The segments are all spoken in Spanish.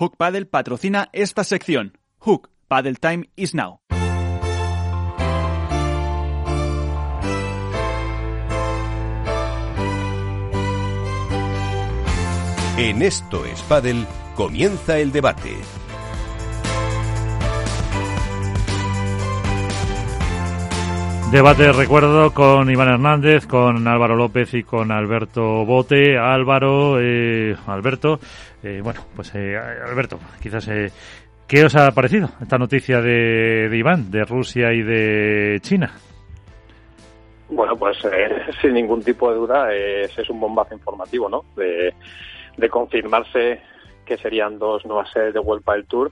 Hook Paddle patrocina esta sección. Hook Paddle Time is now. En esto es Paddle comienza el debate. Debate de recuerdo con Iván Hernández, con Álvaro López y con Alberto Bote. Álvaro, eh, Alberto, eh, bueno, pues eh, Alberto, quizás, eh, ¿qué os ha parecido esta noticia de, de Iván, de Rusia y de China? Bueno, pues eh, sin ningún tipo de duda es, es un bombazo informativo, ¿no? De, de confirmarse que serían dos nuevas sedes de World Padel Tour,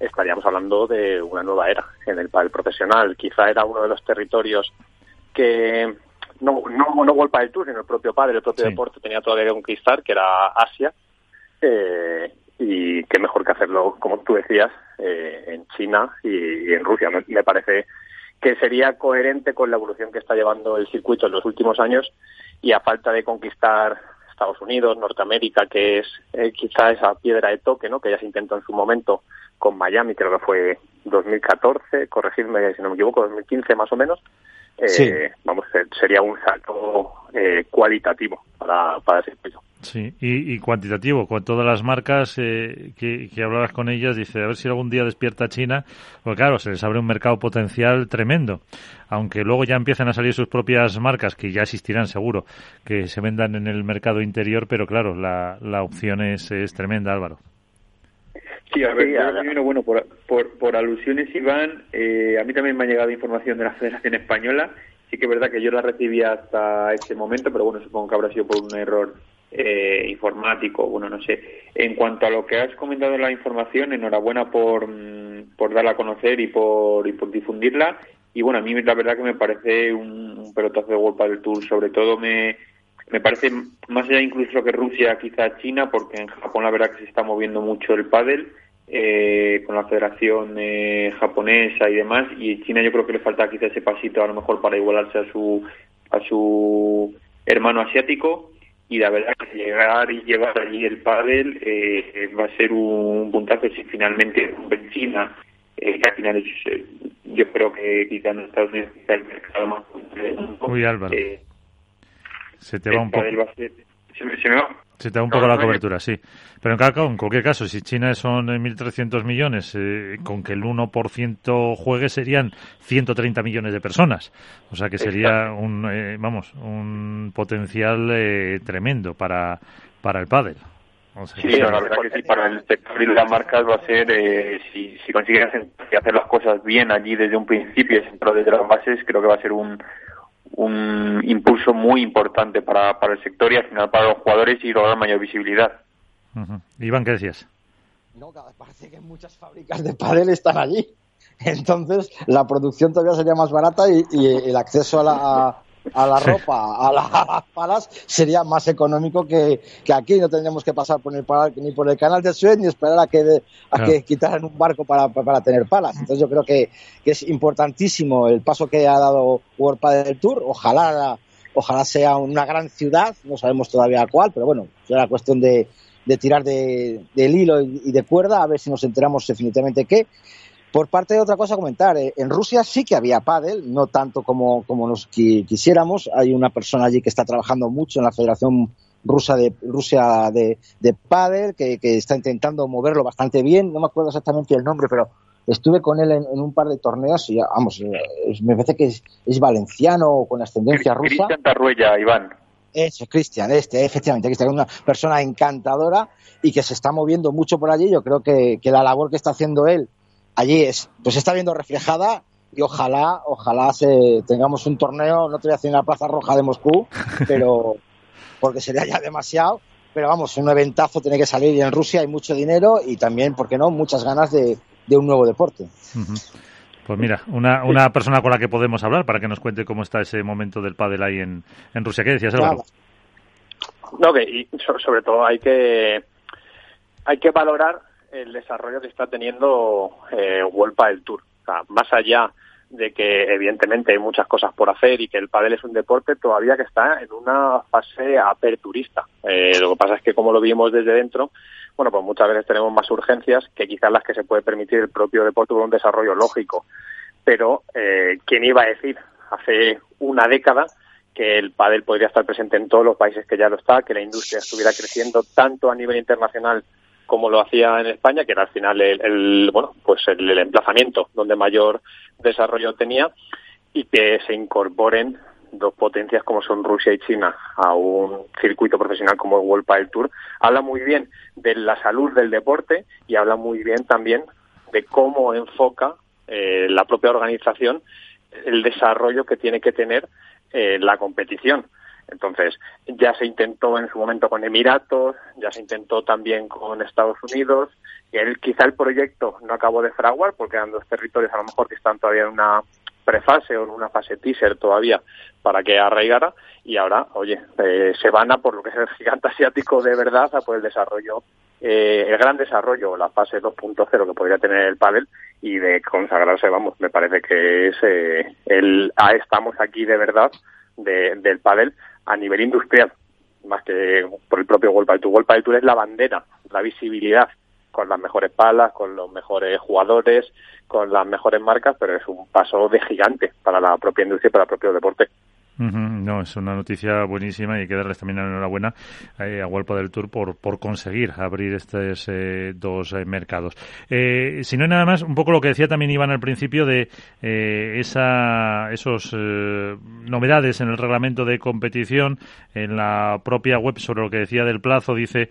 estaríamos hablando de una nueva era en el padel profesional. Quizá era uno de los territorios que no, no, no World Padel Tour, sino el propio padre, el propio Sí. deporte tenía todavía que conquistar, que era Asia. Eh, y qué mejor que hacerlo, como tú decías, eh, en China y, en Rusia. Me, me parece que sería coherente con la evolución que está llevando el circuito en los últimos años y a falta de conquistar Estados Unidos, Norteamérica, que es eh, quizá esa piedra de toque, ¿no? Que ya se intentó en su momento con Miami, creo que fue 2014, corregidme si no me equivoco, 2015 más o menos. Eh, Sí. Vamos, se- sería un salto eh, cualitativo para, para ese circuito. Sí, y, y cuantitativo, con todas las marcas eh, que, que hablabas con ellas, dice, a ver si algún día despierta China, pues claro, se les abre un mercado potencial tremendo, aunque luego ya empiezan a salir sus propias marcas, que ya existirán seguro, que se vendan en el mercado interior, pero claro, la, la opción es, es tremenda, Álvaro. Sí, a ver, Sí, yo a ver. primero, bueno, por, por, por alusiones, Iván, eh, a mí también me ha llegado información de la Federación Española. Sí que es verdad que yo la recibí hasta ese momento, pero bueno, supongo que habrá sido por un error eh, informático, bueno, no sé. En cuanto a lo que has comentado en la información, enhorabuena por, mm, por darla a conocer y por, y por difundirla. Y bueno, a mí la verdad que me parece un, pelotazo de World del Tour, sobre todo me, me parece más allá incluso que Rusia, quizá China, porque en Japón la verdad que se está moviendo mucho el pádel eh, con la Federación eh, japonesa y demás, y China yo creo que le falta quizá ese pasito a lo mejor para igualarse a su a su hermano asiático y la verdad que llegar y llevar allí el pádel eh, va a ser un puntazo si finalmente en China eh, que al final es, eh, yo creo que quizá en Estados Unidos quizá el mercado más Uy, Álvaro. eh, Se te va un poco. va ser- se me- se me va. Se te da un No, poco la no, cobertura, sí. Pero en, cada- en cualquier caso, si China son eh, 1.300 millones, eh, con que el 1% juegue serían 130 millones de personas. O sea que sería un, eh, vamos, un potencial eh, tremendo para, para el pádel. O sea Sí, la verdad que sí, para el sector y las marcas va a ser, eh, si, si consigues hacer las cosas bien allí desde un principio desde las bases, creo que va a ser un, un impulso muy importante para, para el sector y al final para los jugadores y lograr mayor visibilidad. Iván, ¿qué decías? No, cada- parece que muchas fábricas de pádel están allí. Entonces, la producción todavía sería más barata y, y el acceso a la, a, la ropa, a, la- a las palas, sería más económico que, que aquí. No tendríamos que pasar por el, ni por el canal de Suez ni esperar a que, de- a Claro. que quitaran un barco para, para, tener palas. Entonces, yo creo que, que es importantísimo el paso que ha dado World Padel Tour. Ojalá, ojalá sea una gran ciudad, no sabemos todavía cuál, pero bueno, será cuestión de, de tirar de, del hilo y y de cuerda a ver si nos enteramos definitivamente qué. Por parte de otra cosa comentar, eh, en Rusia sí que había pádel, no tanto como, como nos qui- quisiéramos. Hay una persona allí que está trabajando mucho en la Federación Rusa de Rusia de, de pádel, que, que está intentando moverlo bastante bien. No me acuerdo exactamente el nombre, pero estuve con él en, en un par de torneos y vamos, eh, me parece que es, es valenciano o con ascendencia rusa. Cristian Tarruella, Iván. Eso, Cristian, este, efectivamente, Cristian, una persona encantadora y que se está moviendo mucho por allí. Yo creo que, que la labor que está haciendo él allí es, pues se está viendo reflejada y ojalá, ojalá se, tengamos un torneo, no te voy a decir en la Plaza Roja de Moscú, pero porque sería ya demasiado. Pero vamos, un eventazo tiene que salir y en Rusia hay mucho dinero y también, ¿por qué no?, muchas ganas de, de un nuevo deporte. Pues mira, una, una persona con la que podemos hablar para que nos cuente cómo está ese momento del pádel ahí en, en Rusia. ¿Qué decías, Álvaro? No, que y so- sobre todo hay que hay que valorar el desarrollo que está teniendo eh, World del Tour. O sea, más allá de que evidentemente hay muchas cosas por hacer y que el pádel es un deporte todavía que está en una fase aperturista. Eh, lo que pasa es que como lo vimos desde dentro, bueno, pues muchas veces tenemos más urgencias que quizás las que se puede permitir el propio deporte con un desarrollo lógico. Pero, eh, ¿quién iba a decir hace una década que el pádel podría estar presente en todos los países que ya lo está, que la industria estuviera creciendo tanto a nivel internacional como lo hacía en España, que era al final el, bueno, pues el, emplazamiento donde mayor desarrollo tenía y que se incorporen dos potencias como son Rusia y China a un circuito profesional como el World Padel Tour, habla muy bien de la salud del deporte y habla muy bien también de cómo enfoca eh, la propia organización el desarrollo que tiene que tener eh, la competición. Entonces, ya se intentó en su momento con Emiratos, ya se intentó también con Estados Unidos, él, quizá el proyecto no acabó de fraguar porque eran dos territorios a lo mejor que están todavía en una prefase o en una fase teaser todavía para que arraigara. Y ahora, oye, eh, se van a por lo que es el gigante asiático de verdad a por el desarrollo, eh, el gran desarrollo, la fase 2.0 que podría tener el pádel y de consagrarse, vamos, me parece que es eh, el ah, estamos aquí de verdad de, del pádel a nivel industrial, más que por el propio World Padel Tour. World Padel Tour es la bandera, la visibilidad, con las mejores palas, con los mejores jugadores, con las mejores marcas, pero es un paso de gigante para la propia industria y para el propio deporte. No, es una noticia buenísima y hay que darles también enhorabuena eh, a Huelpa del Tour por, por conseguir abrir estos eh, dos eh, mercados. si no hay nada más, un poco lo que decía también Iván al principio de esa, esos novedades en el reglamento de competición, en la propia web sobre lo que decía del plazo, dice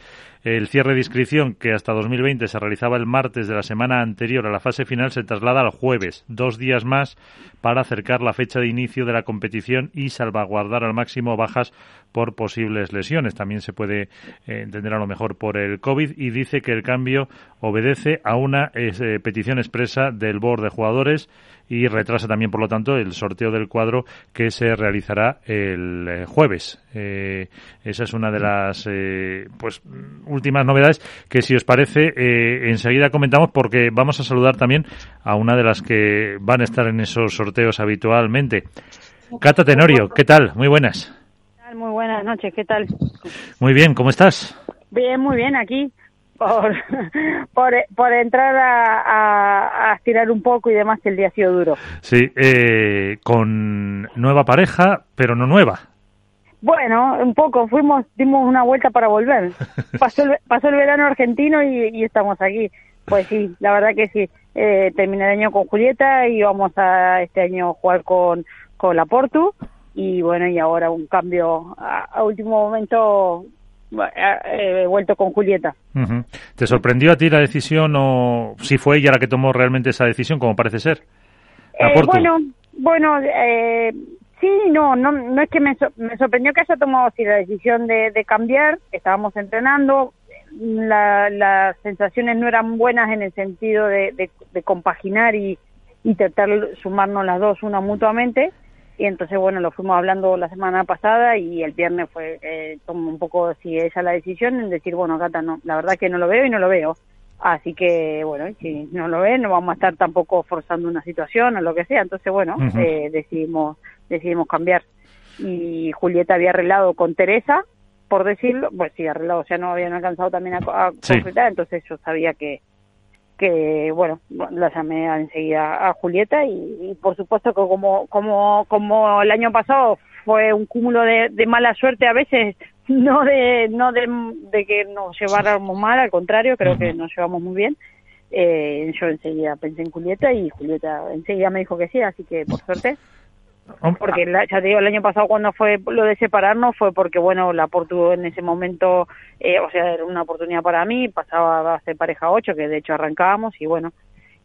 el cierre de inscripción, que hasta 2020 se realizaba el martes de la semana anterior a la fase final, se traslada al jueves, dos días más para acercar la fecha de inicio de la competición y salvaguardar al máximo bajas por posibles lesiones. También se puede eh, entender a lo mejor por el COVID y dice que el cambio obedece a una eh, petición expresa del board de jugadores y retrasa también, por lo tanto, el sorteo del cuadro que se realizará el eh, jueves. esa es una de las pues últimas novedades que, si os parece, enseguida comentamos porque vamos a saludar también a una de las que van a estar en esos sorteos habitualmente. Cata Tenorio, ¿qué tal? Muy buenas. Muy buenas noches, ¿qué tal? Muy bien, ¿cómo estás? Bien, muy bien, aquí. Por, por, entrar a, a, estirar un poco y demás, que el día ha sido duro. Sí, eh, con nueva pareja, pero no nueva. Bueno, un poco, fuimos, dimos una vuelta para volver. Pasó el, pasó el verano argentino y, estamos aquí. Pues sí, la verdad que sí. Eh, terminé el año con Julieta y vamos a este año jugar con, con la Portu y bueno, y ahora un cambio a, último momento he vuelto con Julieta. ¿Te sorprendió a ti la decisión o si fue ella la que tomó realmente esa decisión, como parece ser? Eh, bueno, bueno, eh, sí, no, no, no es que me, me sorprendió que haya tomado así la decisión de, de cambiar. Estábamos entrenando, la, las sensaciones no eran buenas en el sentido de, de, compaginar y, y tratar sumarnos las dos una mutuamente y entonces bueno lo fuimos hablando la semana pasada y el viernes fue eh, tomó un poco si esa la decisión en decir bueno Gata no la verdad que no lo veo y no lo veo. Así que bueno si no lo ve no vamos a estar tampoco forzando una situación o lo que sea. Entonces bueno eh, decidimos decidimos cambiar. Y Julieta había arreglado con Teresa por decirlo pues sí arreglado o sea no habían alcanzado también a, a entonces yo sabía que que bueno la llamé enseguida a Julieta y, por supuesto que como como como el año pasado fue un cúmulo de, mala suerte a veces no de no de, que nos lleváramos mal al contrario creo que nos llevamos muy bien. Eh, yo enseguida pensé en Julieta y Julieta enseguida me dijo que sí así que por suerte porque ya te digo, el año pasado cuando fue lo de separarnos fue porque, bueno, la Portu en ese momento, eh, o sea, era una oportunidad para mí, pasaba a ser pareja 8, que de hecho arrancábamos y bueno,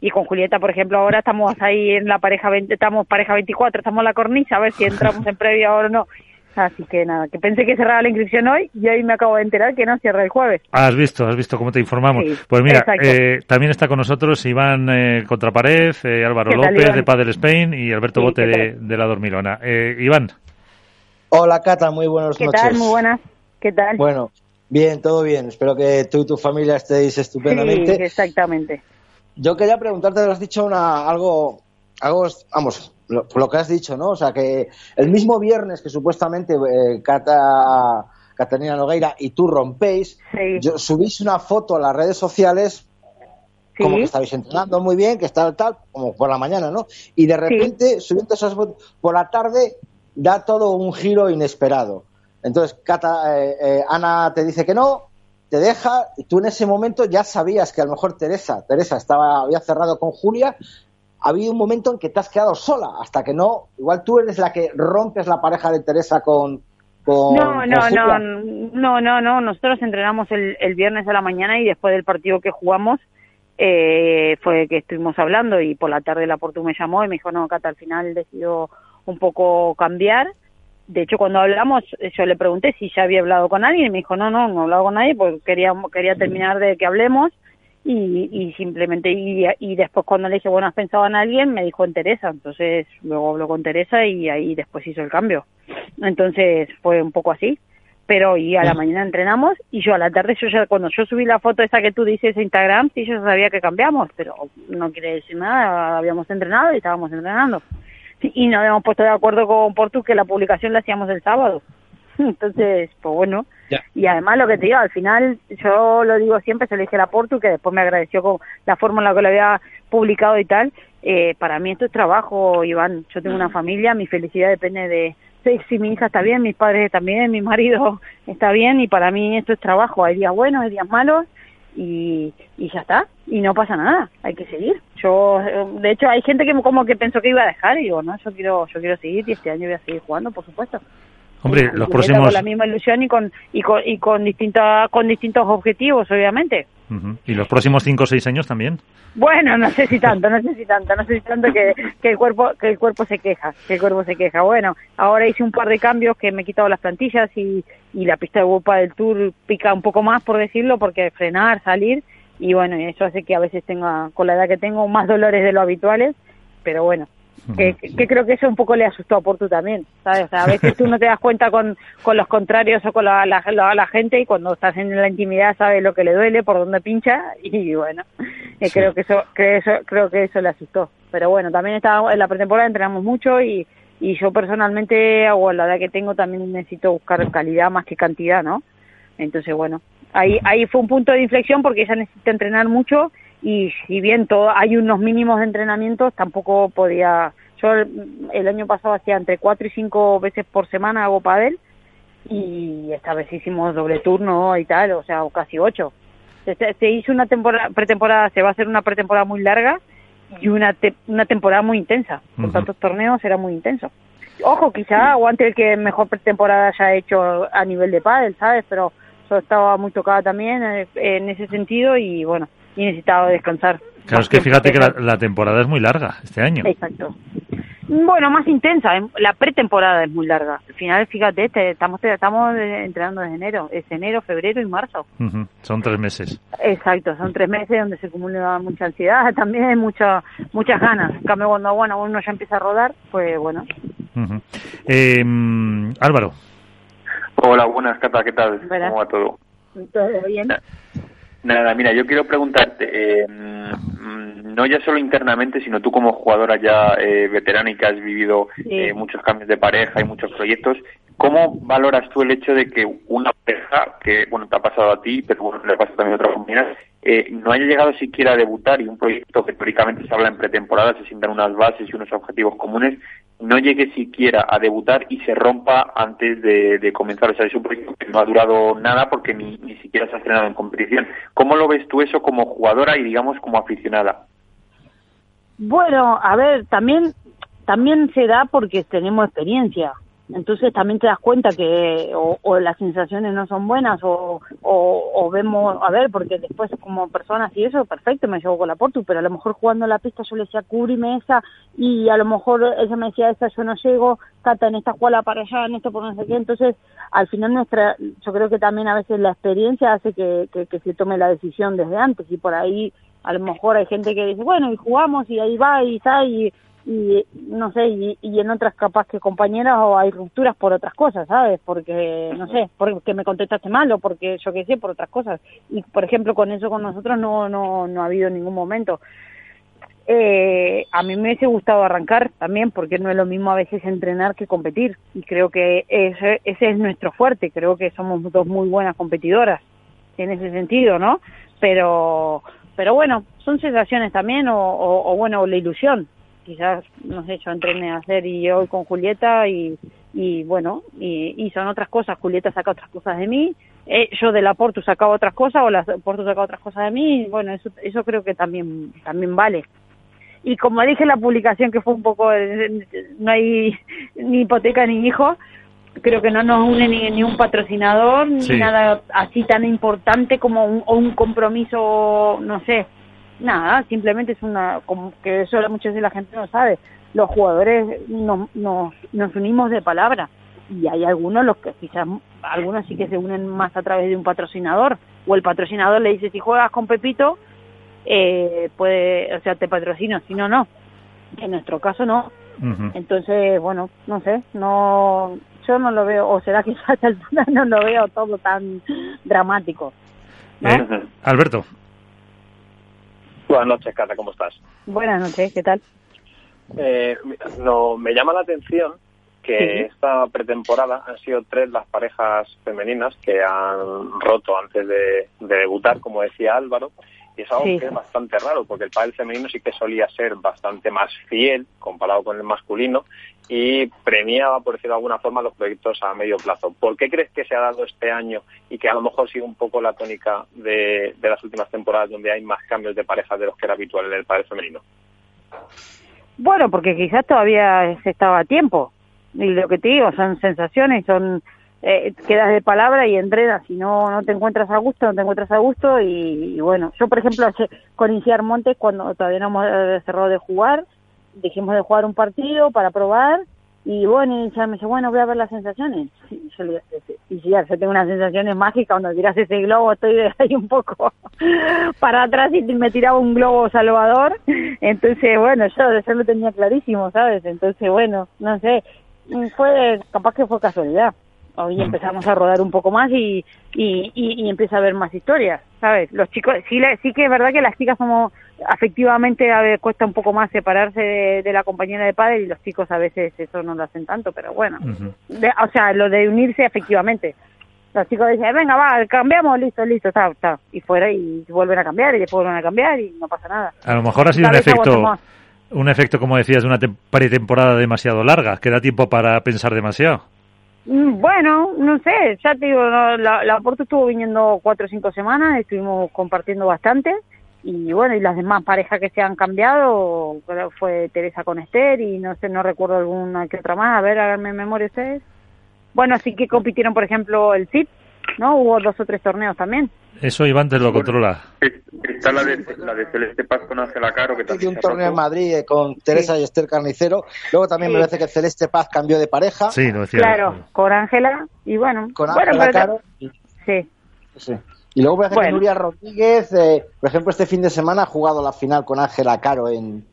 y con Julieta, por ejemplo, ahora estamos ahí en la pareja 20, estamos pareja 24, estamos en la cornisa, a ver si entramos en previa o no. Así que nada, que pensé que cerraba la inscripción hoy y hoy me acabo de enterar que no cierra el jueves. has visto, has visto cómo te informamos. pues mira, eh, también está con nosotros Iván eh, Contrapared, eh, Álvaro López de Padel Spain y Alberto Bote de, La Dormilona. Eh, Iván. Hola Cata, muy buenas noches. ¿Qué tal? Muy buenas. ¿Qué tal? Bueno, bien, todo bien. Espero que tú y tu familia estéis estupendamente. Sí, exactamente. Yo quería preguntarte, has dicho una, algo hago, vamos, lo, lo, que has dicho, ¿no? O sea, que el mismo viernes que supuestamente eh, Cata, Catalina Nogueira y tú rompéis, yo, subís una foto a las redes sociales como que estabais entrenando muy bien, que está tal, como por la mañana, ¿no? Y de repente, subiendo esas fotos, por la tarde da todo un giro inesperado. Entonces, Cata, eh, eh, Ana te dice que no, te deja, y tú en ese momento ya sabías que a lo mejor Teresa, Teresa estaba, había cerrado con Julia, ha habido un momento en que te has quedado sola, hasta que no, igual tú eres la que rompes la pareja de Teresa con... con no, no, no, no, no, no, nosotros entrenamos el, el viernes a la mañana y después del partido que jugamos, eh, fue que estuvimos hablando y por la tarde la Portu me llamó y me dijo, no, Cata, al final decidió un poco cambiar. De hecho, cuando hablamos, yo le pregunté si ya había hablado con alguien y me dijo, no, no, no he hablado con nadie porque quería, quería terminar de que hablemos y, y simplemente, y, y después cuando le dije, bueno, ¿has pensado en alguien? Me dijo en Teresa. Entonces, luego habló con Teresa y ahí después hizo el cambio. Entonces, fue un poco así pero y a la mañana entrenamos y yo a la tarde yo ya cuando yo subí la foto esa que tú dices en Instagram sí yo sabía que cambiamos pero no quiere decir nada habíamos entrenado y estábamos entrenando y nos habíamos puesto de acuerdo con Portu que la publicación la hacíamos el sábado entonces pues bueno y además lo que te digo al final yo lo digo siempre se lo dije a Portu que después me agradeció con la forma en la que lo había publicado y tal eh, para mí esto es trabajo Iván yo tengo una familia mi felicidad depende de si mi hija está bien, mis padres también, mi marido está bien y para mí esto es trabajo. Hay días buenos, hay días malos y, y ya está. Y no pasa nada, hay que seguir. Yo, de hecho, hay gente que como que pensó que iba a dejar y digo, no, yo quiero, yo quiero seguir y este año voy a seguir jugando, por supuesto. Hombre, los próximos... Con la misma ilusión y con, y con, y con, distinta, con distintos objetivos, obviamente. ¿Y los próximos cinco o seis años también? Bueno, no sé si tanto, no sé si tanto, no sé si tanto que, que, el cuerpo que el cuerpo se queja, que el cuerpo se queja. Bueno, ahora hice un par de cambios que me he quitado las plantillas y, y la pista de Europa del Tour pica un poco más, por decirlo, porque frenar, salir, y bueno, eso hace que a veces tenga, con la edad que tengo, más dolores de lo habituales, pero bueno, que, que, creo que eso un poco le asustó a Portu también, ¿sabes? O sea, a veces tú no te das cuenta con, con los contrarios o con la, la, la, gente y cuando estás en la intimidad sabes lo que le duele, por dónde pincha y bueno, eh, creo que eso, que eso creo que eso le asustó. Pero bueno, también estaba en la pretemporada entrenamos mucho y, y yo personalmente, o la edad que tengo, también necesito buscar calidad más que cantidad, ¿no? Entonces, bueno, ahí ahí fue un punto de inflexión porque ella necesita entrenar mucho y si bien todo hay unos mínimos de entrenamientos tampoco podía yo el, año pasado hacía entre cuatro y cinco veces por semana hago pádel y esta vez hicimos doble turno y tal o sea casi ocho. Se, hizo una temporada pretemporada se va a hacer una pretemporada muy larga y una una temporada muy intensa. Con tantos torneos era muy intenso. Ojo quizá aguante el que mejor pretemporada haya hecho a nivel de pádel sabes pero yo estaba muy tocada también eh, en ese sentido y bueno y necesitaba descansar. Claro, es que fíjate que la, temporada es muy larga este año. Exacto. Bueno, más intensa. ¿eh? La pretemporada es muy larga. Al final, fíjate, este, estamos estamos entrenando desde enero. Es enero, febrero y marzo. Son tres meses. Exacto, son tres meses donde se acumula mucha ansiedad, también mucha, muchas ganas. En cambio, cuando bueno, uno ya empieza a rodar, pues bueno. eh, Álvaro. Hola, buenas, Cata, ¿qué tal? ¿Cómo va todo? Todo bien. Nada, mira, yo quiero preguntarte, eh, mm, no ya solo internamente, sino tú como jugadora ya eh, veterana y que has vivido eh, muchos cambios de pareja y muchos proyectos, ¿cómo valoras tú el hecho de que una pareja, que bueno, te ha pasado a ti, pero bueno, le pasa también a otras compañeras, eh, no haya llegado siquiera a debutar y un proyecto que teóricamente se habla en pretemporada, se sientan unas bases y unos objetivos comunes, no llegue siquiera a debutar y se rompa antes de, comenzar. O sea, es un proyecto que no ha durado nada porque ni, siquiera se ha estrenado en competición. ¿Cómo lo ves tú eso como jugadora y, digamos, como aficionada? Bueno, a ver, también, también se da porque tenemos experiencia entonces también te das cuenta que o, las sensaciones no son buenas o, o, vemos, a ver, porque después como personas y eso, perfecto, me llevo con la Portu, pero a lo mejor jugando la pista yo le decía, cúbrime esa y a lo mejor ella me decía, esa yo no llego, Cata, en esta jugada para allá, en esto por no sé qué, entonces al final nuestra, yo creo que también a veces la experiencia hace que, que, que se tome la decisión desde antes y por ahí a lo mejor hay gente que dice, bueno, y jugamos y ahí va y está y y no sé, y, en otras capaz que compañeras o hay rupturas por otras cosas, ¿sabes? Porque, no sé, porque me contestaste mal o porque yo qué sé, por otras cosas. Y, por ejemplo, con eso con nosotros no, no, no ha habido ningún momento. eh, a mí me hubiese gustado arrancar también, porque no es lo mismo a veces entrenar que competir. Y creo que ese, ese es nuestro fuerte. Creo que somos dos muy buenas competidoras en ese sentido, ¿no? Pero, pero bueno, son sensaciones también, o, o, bueno, la ilusión. Quizás, no sé, yo entrené a hacer y hoy con Julieta y, y bueno, y, y, son otras cosas. Julieta saca otras cosas de mí, eh, yo de la Portu sacaba otras cosas o la Portu sacaba otras cosas de mí. Y bueno, eso, eso creo que también, también vale y como dije en la publicación que fue un poco no hay ni hipoteca ni hijo creo que no nos une ni, un patrocinador ni nada así tan importante como un, un compromiso no sé nada simplemente es una como que eso muchas veces la gente no sabe los jugadores nos, nos, nos unimos de palabra y hay algunos los que quizás algunos sí que se unen más a través de un patrocinador o el patrocinador le dice si juegas con Pepito eh, puede, o sea, te patrocino, si no, no. En nuestro caso no. Entonces, bueno, no sé, no, yo no lo veo, o será que a esta altura no lo veo todo tan dramático. Eh, Alberto. Buenas noches, Cata, ¿cómo estás? Buenas noches, ¿qué tal? Eh, no, me llama la atención que esta pretemporada han sido tres las parejas femeninas que han roto antes de debutar, como decía Álvaro, y es algo que es bastante raro, porque el pádel femenino sí que solía ser bastante más fiel comparado con el masculino y premiaba, por decirlo de alguna forma, los proyectos a medio plazo. ¿Por qué crees que se ha dado este año y que a lo mejor sigue un poco la tónica de, las últimas temporadas donde hay más cambios de pareja de los que era habitual en el pádel femenino? Bueno, porque quizás todavía se estaba a tiempo. Y lo que te digo, son sensaciones, son eh, quedas de palabra y entrenas, si no, no te encuentras a gusto, no te encuentras a gusto y, bueno, yo por ejemplo con Inciar Montes cuando todavía no hemos eh, cerrado de jugar, dijimos de jugar un partido para probar y bueno, y me dice, bueno, voy a ver las sensaciones. Y yo le y si ya, yo tengo unas sensaciones mágicas, cuando tiras ese globo estoy ahí un poco para atrás y me tiraba un globo salvador. Entonces, bueno, yo, yo lo tenía clarísimo, ¿sabes? Entonces, bueno, no sé, fue, capaz que fue casualidad hoy empezamos a rodar un poco más y, y, y, empieza a haber más historias, ¿sabes? Los chicos, sí, sí que es verdad que las chicas somos, afectivamente a ver, cuesta un poco más separarse de, la compañera de padre y los chicos a veces eso no lo hacen tanto, pero bueno, o sea, lo de unirse efectivamente. Los chicos dicen, venga, va, cambiamos, listo, listo, está, está. Y fuera y vuelven a cambiar y después vuelven a cambiar y no pasa nada. A lo mejor ha sido un efecto, un efecto, como decías, de una pretemporada demasiado larga, que da tiempo para pensar demasiado. Mm, bueno, no sé, ya te digo, la, la Porto estuvo viniendo cuatro o cinco semanas, estuvimos compartiendo bastante y bueno, y las demás parejas que se han cambiado, fue Teresa con Esther y no sé, no recuerdo alguna que otra más, a ver, háganme memoria ustedes. Bueno, así que compitieron, por ejemplo, el CIP, ¿no? Hubo dos o tres torneos también. Eso Iván te lo controla. Está la de, la de Celeste Paz con Ángela Caro. Que también un torneo en Madrid eh, con Teresa y Esther Carnicero. Luego también me parece que Celeste Paz cambió de pareja. Sí, lo decía. Claro, con Ángela y bueno. Con Ángela Caro. Sí. sí. Y luego me parece que Nuria Rodríguez, eh, por ejemplo, este fin de semana ha jugado la final con Ángela Caro en,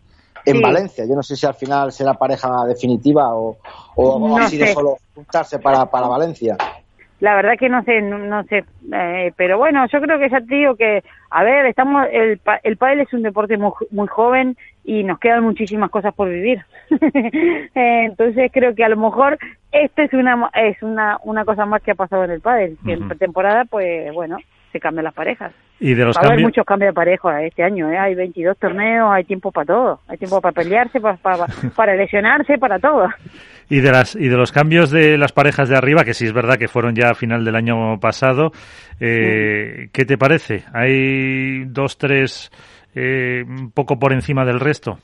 en Valencia. Yo no sé si al final será pareja definitiva o, o ha sido solo juntarse para, para Valencia la verdad que no sé, no, sé, eh, pero bueno, yo creo que ya te digo que, a ver, estamos, el, el pádel es un deporte muy, muy joven y nos quedan muchísimas cosas por vivir. Eh, entonces creo que a lo mejor esto es una es una, una cosa más que ha pasado en el pádel, que en temporada pues bueno, se cambian las parejas. Y de los Va a haber muchos cambios de pareja este año, ¿eh? hay 22 torneos, hay tiempo para todo, hay tiempo para pelearse, para, para, para lesionarse, para todo. Y de, las, y de los cambios de las parejas de arriba, que sí es verdad que fueron ya a final del año pasado, eh, ¿qué te parece? ¿Hay dos, tres eh, un poco por encima del resto?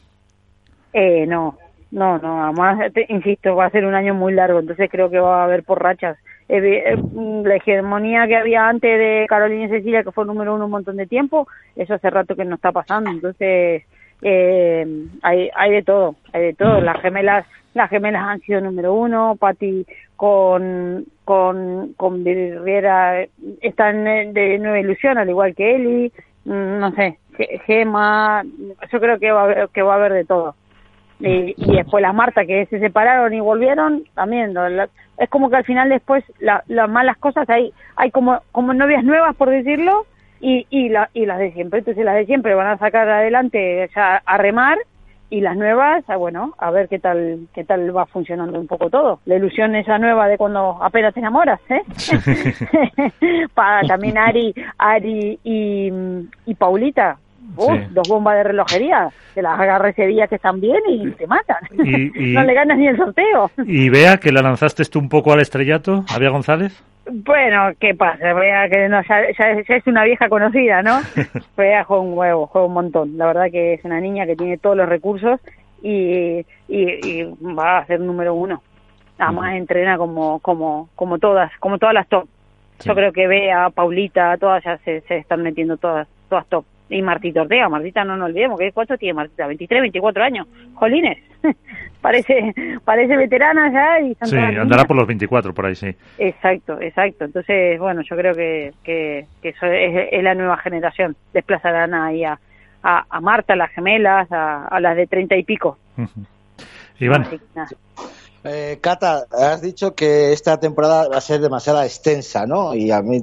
Eh, no, no, no, además, insisto, va a ser un año muy largo, entonces creo que va a haber por rachas. Eh, la hegemonía que había antes de Carolina y Cecilia, que fue número uno un montón de tiempo, eso hace rato que no está pasando, entonces eh, hay, hay de todo, hay de todo. Las gemelas las gemelas han sido número uno, Patti con, con, con Riera están de nueva ilusión, al igual que Eli, mm, no sé, Gema, yo creo que va a haber, que va a haber de todo. Y, y después las Marta que se separaron y volvieron, también, es como que al final después las malas cosas hay, hay como, como novias nuevas, por decirlo, y, y, la, y las de siempre. Entonces las de siempre van a sacar adelante ya a remar y las nuevas, ah, bueno, a ver qué tal qué tal va funcionando un poco todo. La ilusión esa nueva de cuando apenas te enamoras, ¿eh? Para también Ari, Ari y, y Paulita, dos bombas de relojería, que las agarre ese día que están bien y te matan. no le ganas ni el sorteo. ¿Y vea que la lanzaste tú un poco al estrellato, Avia González? Bueno, ¿qué pasa? Vea que no, ya, es una vieja conocida, ¿no? Vea juega un huevo, juega un montón. La verdad que es una niña que tiene todos los recursos y, y, va a ser número uno. Además entrena como, como, como todas, como todas las top. Yo creo que Bea, Paulita, todas ya se, se están metiendo todas, todas top y Martita Ortega. Martita no nos olvidemos, que ¿cuánto tiene Martita? 23, 24 años. Jolines, parece parece veterana ya. Y sí, andará por los 24, por ahí sí. Exacto, exacto. Entonces, bueno, yo creo que, que, eso es, la nueva generación. Desplazarán ahí a, a, Marta, las gemelas, a, las de 30 y pico. Iván. Eh, Cata, has dicho que esta temporada va a ser demasiado extensa, ¿no? Y a mí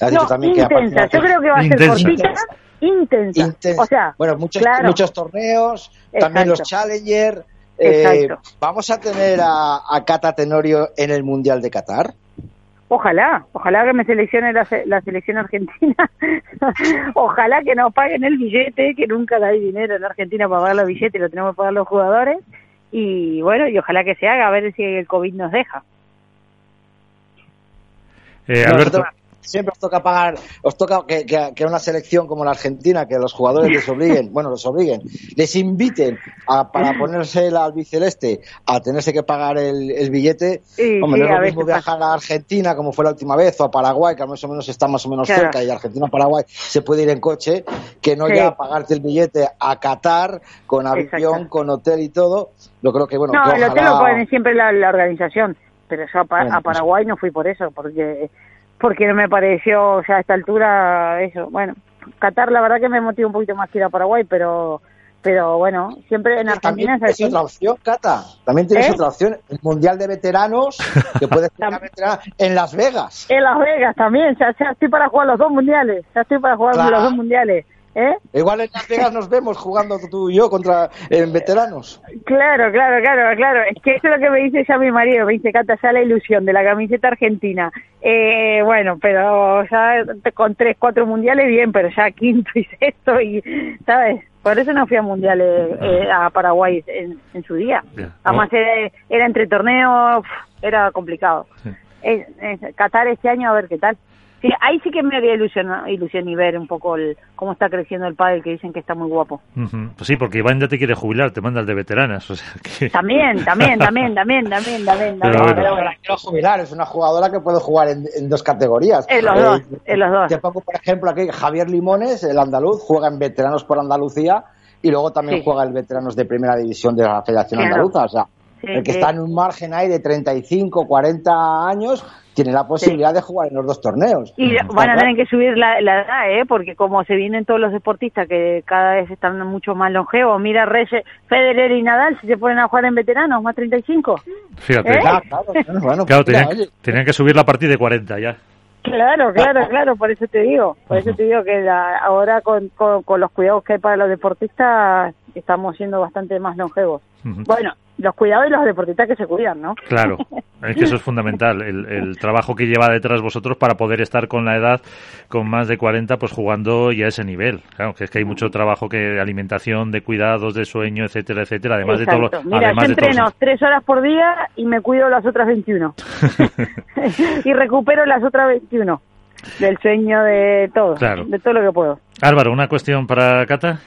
has dicho también intensa. que Yo creo que va a ser cortita intensa. O sea, bueno, muchos, muchos torneos, también los Challenger. Eh, ¿Vamos a tener a, a, Cata Tenorio en el Mundial de Qatar? Ojalá, ojalá que me seleccione la, la selección argentina. ojalá que nos paguen el billete, que nunca hay dinero en Argentina para pagar los billetes, lo tenemos que pagar los jugadores. Y bueno, y ojalá que se haga, a ver si el COVID nos deja. Eh, Alberto siempre os toca pagar, os toca que, que, una selección como la Argentina, que los jugadores les obliguen, bueno, los obliguen, les inviten a, para ponerse el albiceleste a tenerse que pagar el, billete. hombre, no es lo mismo viajar a Argentina como fue la última vez o a Paraguay, que más o menos está más o menos cerca, y Argentina-Paraguay se puede ir en coche, que no ya pagarte el billete a Qatar con avión, con hotel y todo. Yo creo que, bueno, no, el hotel lo ponen siempre la, organización pero yo a, pues Paraguay no fui por eso, porque porque no me pareció, o sea, a esta altura, eso, bueno, Qatar la verdad que me motiva un poquito más que ir a Paraguay, pero pero bueno, siempre en Argentina es así. otra opción, Cata. También tienes ¿Eh? otra opción, el Mundial de Veteranos, que puedes jugar en Las Vegas. En Las Vegas también, ya, ya, estoy para jugar los dos mundiales, ya estoy para jugar los dos mundiales. ¿Eh? Igual en Las Vegas nos vemos jugando tú y yo contra veteranos. Claro, claro, claro, claro. Es que eso es lo que me dice ya mi marido. Me dice, Cata, ya la ilusión de la camiseta argentina. Eh, bueno, pero ya con tres, cuatro mundiales, bien, pero ya quinto y sexto, y, ¿sabes? Por eso no fui a mundiales eh, a Paraguay en, su día. Además, era, entre torneos, era complicado. Qatar este año, a ver qué tal. Sí, ahí sí que me había ilusión, ilusión y ver un poco el, cómo está creciendo el padre que dicen que está muy guapo. Pues sí, porque Iván ya te quiere jubilar, te manda el de veteranas. O sea que... También, también, también, también, también, también. Pero, la quiero jubilar, es una jugadora que puede jugar en, dos categorías. En los dos, eh, en los dos. Te pongo, por ejemplo, aquí Javier Limones, el andaluz, juega en veteranos por Andalucía y luego también juega en veteranos de primera división de la Federación Andaluza. O sea, el que está en un margen ahí de 35, 40 años tiene la posibilidad de jugar en los dos torneos. Y van a tener que subir la, edad, ¿eh? porque como se vienen todos los deportistas que cada vez están mucho más longevos, mira Reyes, Federer y Nadal, si se ponen a jugar en veteranos, más 35. Fíjate, ¿Eh? ah, claro, tenían, que subir la partida de 40 ya. Claro, claro, claro, por eso te digo, por eso te digo que ahora con, con, los cuidados que hay para los deportistas estamos siendo bastante más longevos. Bueno, los cuidados de los deportistas que se cuidan, ¿no? Claro, es que eso es fundamental, el, trabajo que lleva detrás vosotros para poder estar con la edad, con más de 40, pues jugando ya a ese nivel. Claro, que es que hay mucho trabajo que de alimentación, de cuidados, de sueño, etcétera, etcétera, además de todo. Mira, yo entreno tres horas por día y me cuido las otras 21. y recupero las otras 21 del sueño de todo, de todo lo que puedo. Álvaro, una cuestión para Cata.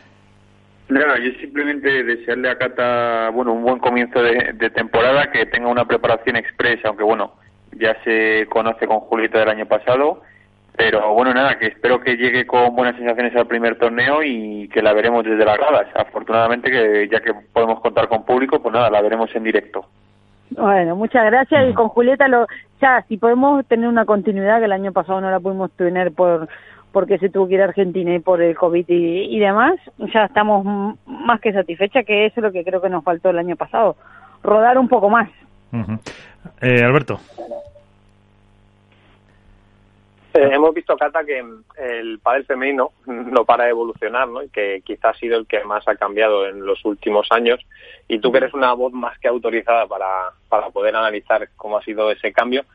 Nada, yo simplemente desearle a Cata, bueno, un buen comienzo de, temporada, que tenga una preparación expresa, aunque bueno, ya se conoce con Julieta del año pasado, pero bueno, nada, que espero que llegue con buenas sensaciones al primer torneo y que la veremos desde las gradas. Afortunadamente, que ya que podemos contar con público, pues nada, la veremos en directo. Bueno, muchas gracias. Y con Julieta, lo, ya, si podemos tener una continuidad, que el año pasado no la pudimos tener por porque se tuvo que ir a Argentina y por el COVID y, demás, ya estamos más que satisfechas, que eso es lo que creo que nos faltó el año pasado, rodar un poco más. eh, Alberto. Eh, hemos visto, Cata, que el pádel femenino no para de evolucionar, ¿no? Y que quizás ha sido el que más ha cambiado en los últimos años. Y tú que eres una voz más que autorizada para, para poder analizar cómo ha sido ese cambio,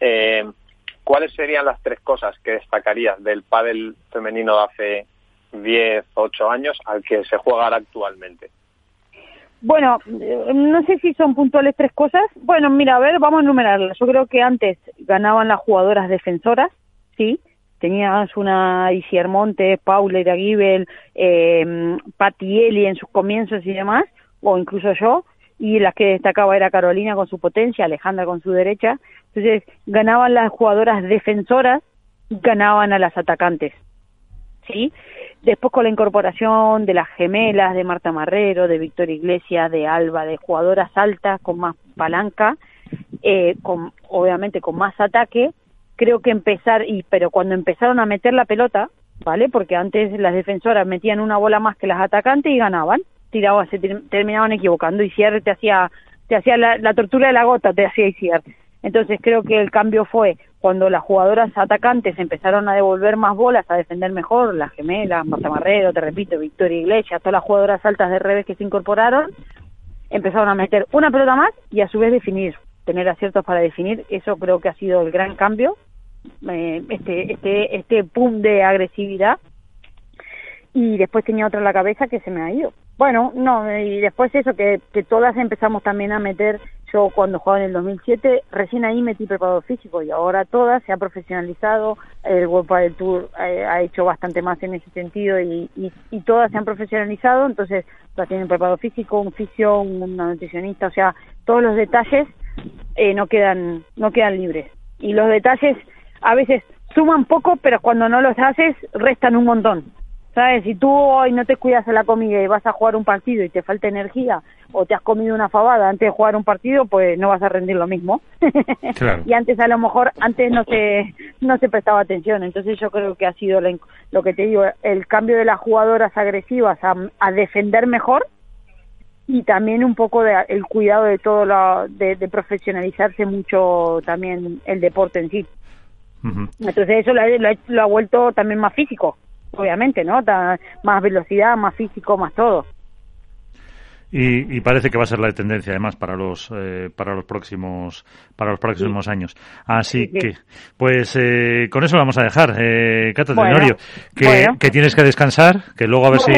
eh, ¿cuáles serían las tres cosas que destacarías del pádel femenino de hace 10, 8 años al que se juega actualmente? Bueno, eh, no sé si son puntuales tres cosas. Bueno, mira, a ver, vamos a enumerarlas. Yo creo que antes ganaban las jugadoras defensoras, sí. Tenías una Isier Montes, Paula Iragibel, eh, Patti Eli en sus comienzos y demás, o incluso yo, y las que destacaba era Carolina con su potencia, Alejandra con su derecha. Entonces, ganaban las jugadoras defensoras, ganaban a las atacantes, ¿sí? Después con la incorporación de las gemelas, de Marta Marrero, de Victoria Iglesias, de Alba, de jugadoras altas con más palanca, eh, con, obviamente con más ataque, creo que empezar, y pero cuando empezaron a meter la pelota, ¿vale? Porque antes las defensoras metían una bola más que las atacantes y ganaban, tiraban, se terminaban equivocando y cierre te hacía, te hacía la, tortura de la gota, te hacía Isier. Entonces creo que el cambio fue cuando las jugadoras atacantes empezaron a devolver más bolas, a defender mejor, las gemelas, Marta Marrero, te repito, Victoria Iglesias, todas las jugadoras altas de revés que se incorporaron, empezaron a meter una pelota más y a su vez definir, tener aciertos para definir, eso creo que ha sido el gran cambio, eh, este, este, este pum de agresividad y después tenía otra en la cabeza que se me ha ido. Bueno, no, y después eso, que, que todas empezamos también a meter yo cuando jugaba en el 2007, recién ahí metí preparado físico y ahora todas se ha profesionalizado, el World del Tour eh, ha hecho bastante más en ese sentido y, y, todas se han profesionalizado, entonces todas tienen preparado físico, un fisio, una nutricionista, o sea, todos los detalles eh, no quedan no quedan libres. Y los detalles a veces suman poco, pero cuando no los haces restan un montón. ¿Sabes? Si tú hoy no te cuidas de la comida y vas a jugar un partido y te falta energía o te has comido una fabada antes de jugar un partido, pues no vas a rendir lo mismo. y antes a lo mejor, antes no se, no se prestaba atención. Entonces yo creo que ha sido lo que te digo, el cambio de las jugadoras agresivas a, defender mejor y también un poco de, el cuidado de todo lo, de, profesionalizarse mucho también el deporte en sí. Entonces eso lo ha vuelto también más físico obviamente, ¿no? más velocidad, más físico, más todo. Y, parece que va a ser la tendencia además para los eh, para los próximos para los próximos años así que pues eh, con eso lo vamos a dejar eh, Cata Tenorio que, que, tienes que descansar que luego a ver si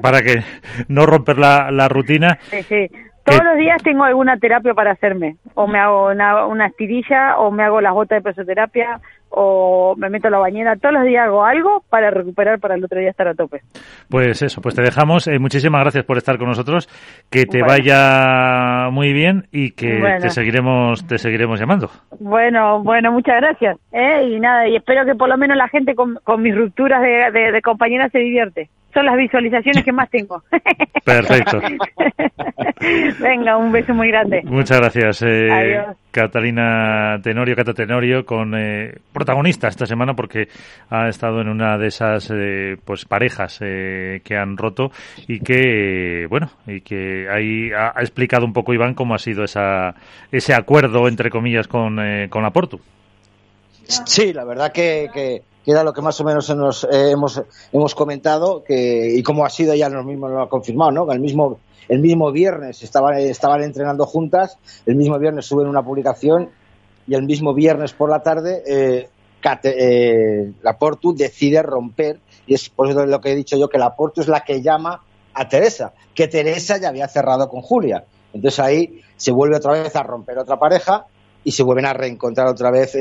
para que no romper la, la rutina sí, sí. Todos los días tengo alguna terapia para hacerme. O me hago una, una estirilla, o me hago las botas de presoterapia, o me meto a la bañera. Todos los días hago algo para recuperar para el otro día estar a tope. Pues eso, pues te dejamos. Eh, muchísimas gracias por estar con nosotros. Que te vaya muy bien y que te seguiremos te seguiremos llamando. Bueno, bueno, muchas gracias. ¿eh? Y nada, y espero que por lo menos la gente con, con mis rupturas de, de, de compañeras se divierte son las visualizaciones que más tengo. Perfecto. Venga, un beso muy grande. Muchas gracias, eh, Catalina Tenorio, Cata Tenorio, con eh, protagonista esta semana porque ha estado en una de esas eh, pues parejas eh, que han roto y que bueno y que ahí ha, explicado un poco Iván cómo ha sido esa ese acuerdo entre comillas con con la Portu. Sí, la verdad que, que que era lo que más o menos nos, eh, hemos, hemos comentado, que, y como ha sido ya nos mismos lo ha confirmado, ¿no? El mismo, el mismo viernes estaban, estaban entrenando juntas, el mismo viernes suben una publicación y el mismo viernes por la tarde eh, eh, la Portu decide romper, y es por eso lo que he dicho yo, que la Portu es la que llama a Teresa, que Teresa ya había cerrado con Julia. Entonces ahí se vuelve otra vez a romper otra pareja y se vuelven a reencontrar otra vez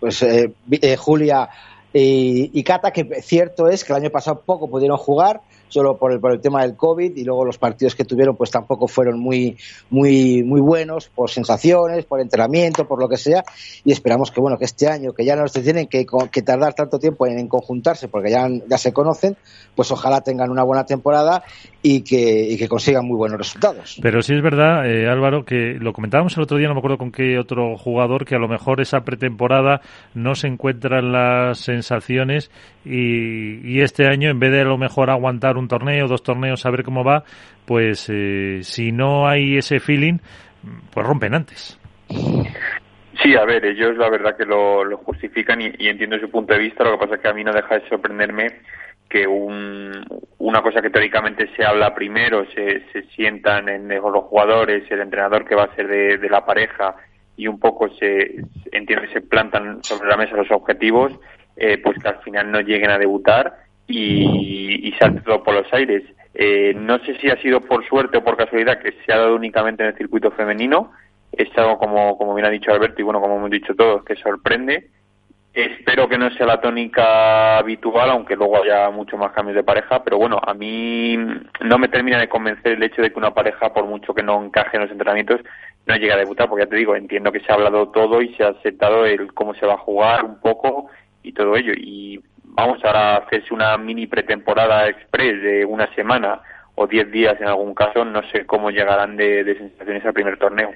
pues eh, eh, Julia y, y, Cata, que cierto es que el año pasado poco pudieron jugar, solo por el, por el tema del COVID y luego los partidos que tuvieron pues tampoco fueron muy, muy, muy buenos por sensaciones, por entrenamiento, por lo que sea. Y esperamos que bueno que este año que ya no se tienen que, que tardar tanto tiempo en, conjuntarse porque ya, ya se conocen, pues ojalá tengan una buena temporada y que, y que consigan muy buenos resultados. Pero sí es verdad, eh, Álvaro, que lo comentábamos el otro día, no me acuerdo con qué otro jugador, que a lo mejor esa pretemporada no se encuentran las sensaciones y, y este año en vez de a lo mejor aguantar un torneo, dos torneos, a ver cómo va, pues eh, si no hay ese feeling, pues rompen antes. Sí, a ver, ellos la verdad que lo, lo justifican y, y, entiendo su punto de vista. Lo que pasa es que a mí no deja de sorprenderme que un, una cosa que teóricamente se habla primero, se, se sientan en los jugadores, el entrenador que va a ser de, de la pareja y un poco se, entiende, se plantan sobre la mesa los objetivos, eh, pues que al final no lleguen a debutar y, y salte todo por los aires. Eh, no sé si ha sido por suerte o por casualidad que se ha dado únicamente en el circuito femenino. Es algo, como, como bien ha dicho Alberto y bueno, como hemos dicho todos, que sorprende. Espero que no sea la tónica habitual, aunque luego haya muchos más cambios de pareja, pero bueno, a mí no me termina de convencer el hecho de que una pareja, por mucho que no encaje en los entrenamientos, no llegue a debutar, porque ya te digo, entiendo que se ha hablado todo y se ha aceptado el cómo se va a jugar un poco y todo ello. Y vamos ahora a hacerse una mini pretemporada express de una semana o diez días en algún caso, no sé cómo llegarán de, de sensaciones al primer torneo.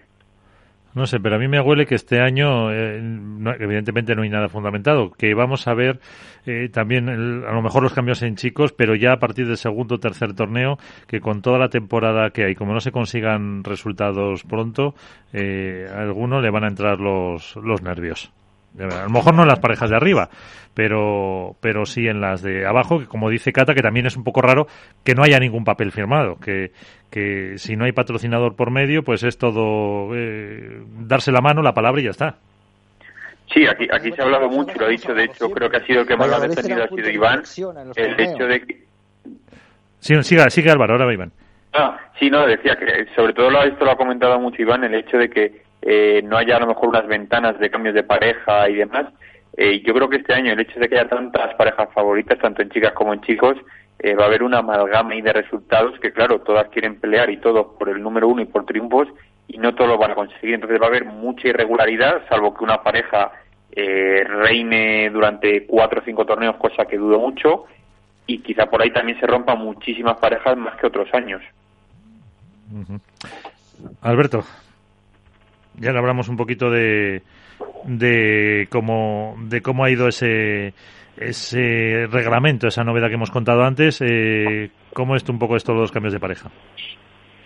No sé, pero a mí me huele que este año, eh, no, evidentemente no hay nada fundamentado, que vamos a ver eh, también el, a lo mejor los cambios en chicos, pero ya a partir del segundo o tercer torneo, que con toda la temporada que hay, como no se consigan resultados pronto, eh, a alguno le van a entrar los, los nervios. A lo mejor no en las parejas de arriba, pero, pero sí en las de abajo, que como dice Cata, que también es un poco raro que no haya ningún papel firmado, que, que si no hay patrocinador por medio, pues es todo eh, darse la mano, la palabra y ya está. Sí, aquí, aquí se ha hablado mucho, lo ha dicho, de hecho, creo que ha sido el que más lo ha defendido, ha sido Iván, el hecho de que... Sí, siga, sigue Álvaro, ahora va Iván. Ah, sí, no, decía que sobre todo lo, esto lo ha comentado mucho Iván, el hecho de que eh, no haya a lo mejor unas ventanas de cambios de pareja y demás. Eh, yo creo que este año el hecho de que haya tantas parejas favoritas, tanto en chicas como en chicos, eh, va a haber una amalgama de resultados que, claro, todas quieren pelear y todos por el número uno y por triunfos y no todos lo van a conseguir. Entonces va a haber mucha irregularidad, salvo que una pareja eh, reine durante cuatro o cinco torneos, cosa que dudo mucho, y quizá por ahí también se rompan muchísimas parejas más que otros años. Alberto, ya le hablamos un poquito de, de cómo de cómo ha ido ese ese reglamento, esa novedad que hemos contado antes. Eh, ¿Cómo es un poco esto los cambios de pareja?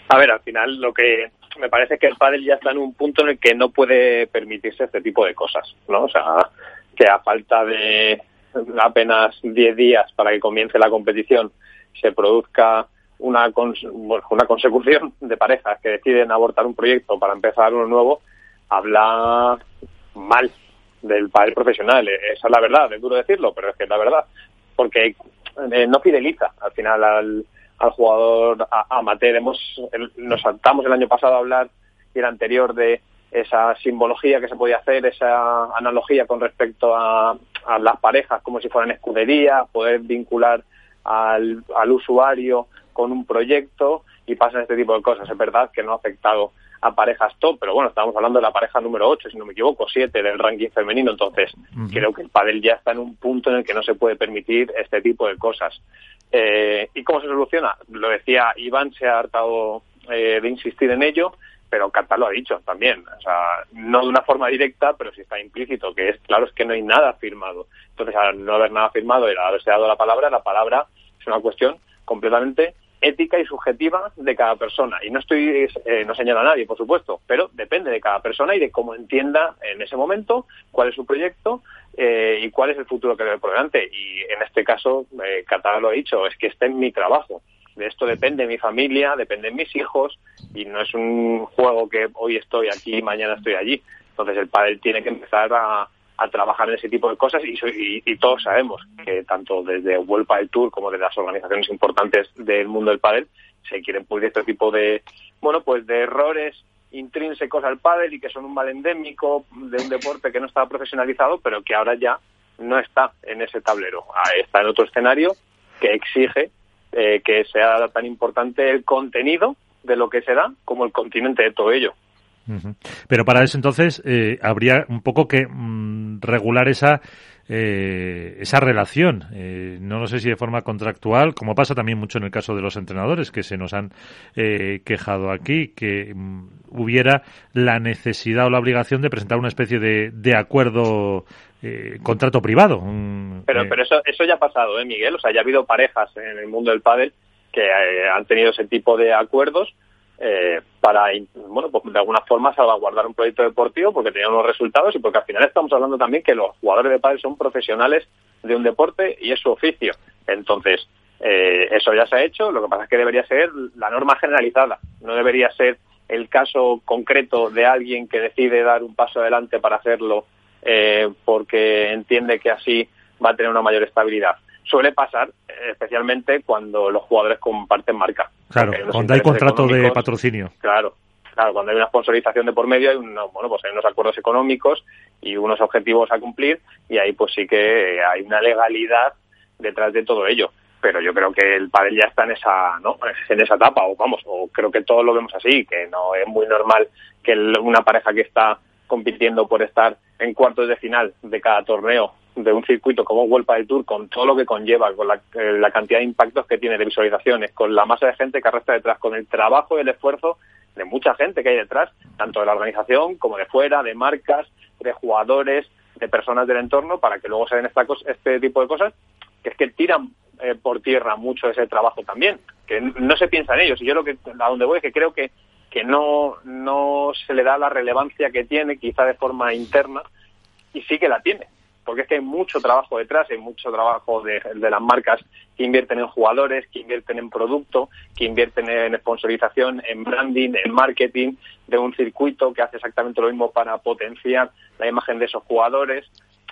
A ver, al final lo que me parece que el pádel ya está en un punto en el que no puede permitirse este tipo de cosas, ¿no? O sea, que a falta de apenas 10 días para que comience la competición se produzca una, cons una consecución de parejas que deciden abortar un proyecto para empezar uno nuevo, habla mal del padre profesional. Esa es la verdad, es duro decirlo, pero es que es la verdad. Porque eh, no fideliza al final al, al jugador amateur. Hemos, el, nos saltamos el año pasado a hablar y el anterior de esa simbología que se podía hacer, esa analogía con respecto a, a las parejas como si fueran escudería, poder vincular al, al usuario con un proyecto y pasan este tipo de cosas. Es verdad que no ha afectado a parejas top, pero bueno, estamos hablando de la pareja número 8, si no me equivoco, 7 del ranking femenino, entonces uh -huh. creo que el pádel ya está en un punto en el que no se puede permitir este tipo de cosas. Eh, ¿Y cómo se soluciona? Lo decía Iván, se ha hartado eh, de insistir en ello, pero Cata lo ha dicho también, o sea, no de una forma directa, pero sí está implícito, que es claro es que no hay nada firmado. Entonces, al no haber nada firmado y al haberse dado la palabra, la palabra es una cuestión completamente ética y subjetiva de cada persona. Y no estoy, eh, no señala a nadie, por supuesto, pero depende de cada persona y de cómo entienda en ese momento cuál es su proyecto eh, y cuál es el futuro que ve por delante. Y en este caso, eh, Qatar lo ha dicho, es que este es mi trabajo. De esto depende mi familia, dependen mis hijos y no es un juego que hoy estoy aquí y mañana estoy allí. Entonces el padre tiene que empezar a, a trabajar en ese tipo de cosas y, y, y, todos sabemos que tanto desde World Padel Tour como de las organizaciones importantes del mundo del pádel se quieren pulir este tipo de bueno pues de errores intrínsecos al pádel y que son un mal endémico de un deporte que no estaba profesionalizado pero que ahora ya no está en ese tablero. Está en otro escenario que exige eh, que sea tan importante el contenido de lo que se da como el continente de todo ello. Pero para eso entonces eh, habría un poco que mm, regular esa eh, esa relación. Eh, no lo sé si de forma contractual, como pasa también mucho en el caso de los entrenadores que se nos han eh, quejado aquí, que mm, hubiera la necesidad o la obligación de presentar una especie de, de acuerdo, eh, contrato privado. Un, pero pero eso, eso ya ha pasado, ¿eh, Miguel? O sea, ya ha habido parejas en el mundo del pádel que han tenido ese tipo de acuerdos eh, para, bueno, pues de alguna forma salvaguardar un proyecto deportivo porque tenían unos resultados y porque al final estamos hablando también que los jugadores de pádel son profesionales de un deporte y es su oficio. Entonces, eh, eso ya se ha hecho, lo que pasa es que debería ser la norma generalizada, no debería ser el caso concreto de alguien que decide dar un paso adelante para hacerlo eh, porque entiende que así va a tener una mayor estabilidad. Suele pasar especialmente cuando los jugadores comparten marca. Claro, cuando hay contrato de patrocinio. Claro, claro, cuando hay una sponsorización de por medio hay, bueno, pues hay unos acuerdos económicos y unos objetivos a cumplir y ahí pues sí que hay una legalidad detrás de todo ello pero yo creo que el pádel ya está en esa no en esa etapa o vamos o creo que todos lo vemos así que no es muy normal que una pareja que está compitiendo por estar en cuartos de final de cada torneo de un circuito como World del Tour con todo lo que conlleva, con la, eh, la, cantidad de impactos que tiene de visualizaciones, con la masa de gente que arrastra detrás, con el trabajo y el esfuerzo de mucha gente que hay detrás, tanto de la organización como de fuera, de marcas, de jugadores, de personas del entorno, para que luego se den esta este tipo de cosas, que es que tiran eh, por tierra mucho ese trabajo también, que no se piensa en ellos. Y yo lo que a donde voy es que creo que que no no se le da la relevancia que tiene, quizá de forma interna, y sí que la tiene, porque es que hay mucho trabajo detrás, hay mucho trabajo de, de las marcas que invierten en jugadores, que invierten en producto, que invierten en sponsorización, en branding, en marketing de un circuito que hace exactamente lo mismo para potenciar la imagen de esos jugadores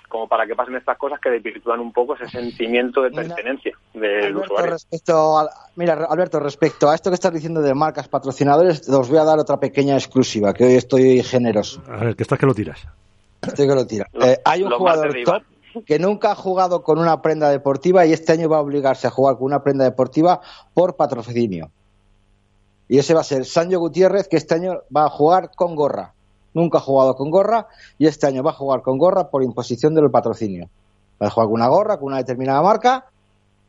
como para que pasen estas cosas que desvirtúan un poco ese sentimiento de pertenencia del Alberto, usuario. Respecto a, mira, Alberto, respecto a esto que estás diciendo de marcas patrocinadores, os voy a dar otra pequeña exclusiva, que hoy estoy generoso. A ver, que estás que lo tiras. Estoy que lo tira. Eh, hay un jugador top que nunca ha jugado con una prenda deportiva y este año va a obligarse a jugar con una prenda deportiva por patrocinio. Y ese va a ser Sancho Gutiérrez, que este año va a jugar con gorra nunca ha jugado con gorra y este año va a jugar con gorra por imposición del patrocinio. Va a jugar con una gorra, con una determinada marca,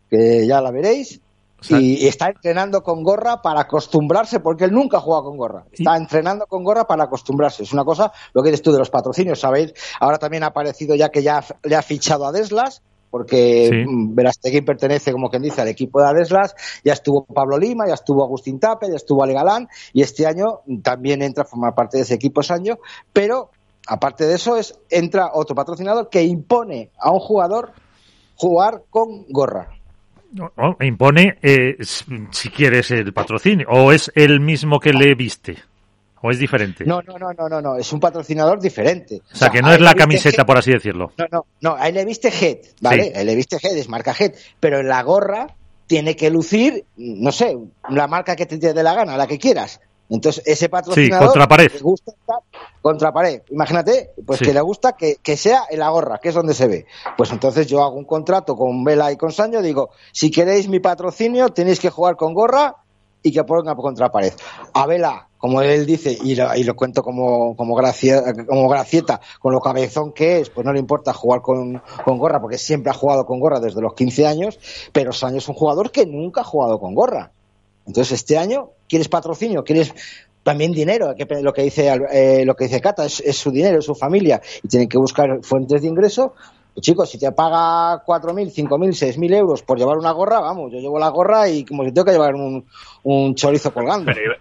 que ya la veréis, y está entrenando con gorra para acostumbrarse, porque él nunca ha jugado con gorra. Está entrenando con gorra para acostumbrarse. Es una cosa, lo que dices tú de los patrocinios, ¿sabéis? Ahora también ha aparecido ya que ya le ha fichado a Deslas, porque sí. Mm, Verastegui pertenece, como quien dice, al equipo de Adeslas, ya estuvo Pablo Lima, ya estuvo Agustín Tape, ya estuvo Ale Galán, y este año también entra a formar parte de ese equipo año, pero aparte de eso es entra otro patrocinador que impone a un jugador jugar con gorra. Impone eh, si quieres el patrocinio, o es el mismo que le viste. ¿O es diferente? No, no, no, no, no, no, es un patrocinador diferente. O sea, que no es la camiseta, por así decirlo. No, no, no, ahí le viste Head, ¿vale? Sí. Ahí le viste Head, es marca Head, pero en la gorra tiene que lucir, no sé, la marca que te dé la gana, la que quieras. Entonces, ese patrocinador sí, contra pared. le gusta estar contra pared. Imagínate, pues sí. que le gusta que, que, sea en la gorra, que es donde se ve. Pues entonces yo hago un contrato con Vela y con Sancho, digo, si queréis mi patrocinio, tenéis que jugar con gorra y que ponga contra pared. A Vela, como él dice, y lo, y lo cuento como, como, gracia, como gracieta, con lo cabezón que es, pues no le importa jugar con, con, gorra, porque siempre ha jugado con gorra desde los 15 años, pero Sancho es un jugador que nunca ha jugado con gorra. Entonces, este año, ¿quieres patrocinio? ¿Quieres también dinero? Lo que dice, eh, lo que dice Cata, es, es, su dinero, es su familia, y tienen que buscar fuentes de ingreso. Pues chicos, si te paga 4.000, 5.000, 6.000 euros por llevar una gorra, vamos, yo llevo la gorra y como si tengo que llevar un, un chorizo colgando. Pero,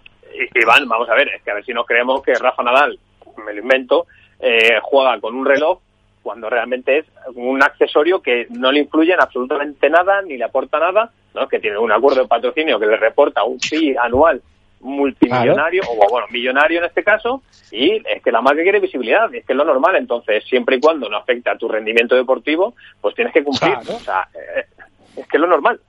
Iván, vamos a ver, es que a ver si nos creemos que Rafa Nadal, me lo invento, eh, juega con un reloj cuando realmente es un accesorio que no le influye en absolutamente nada, ni le aporta nada, ¿no? que tiene un acuerdo de patrocinio que le reporta un fee anual multimillonario, claro. o bueno, millonario en este caso, y es que la marca quiere visibilidad, y es que es lo normal, entonces siempre y cuando no afecte a tu rendimiento deportivo, pues tienes que cumplir, claro. o sea, eh, es que es lo normal.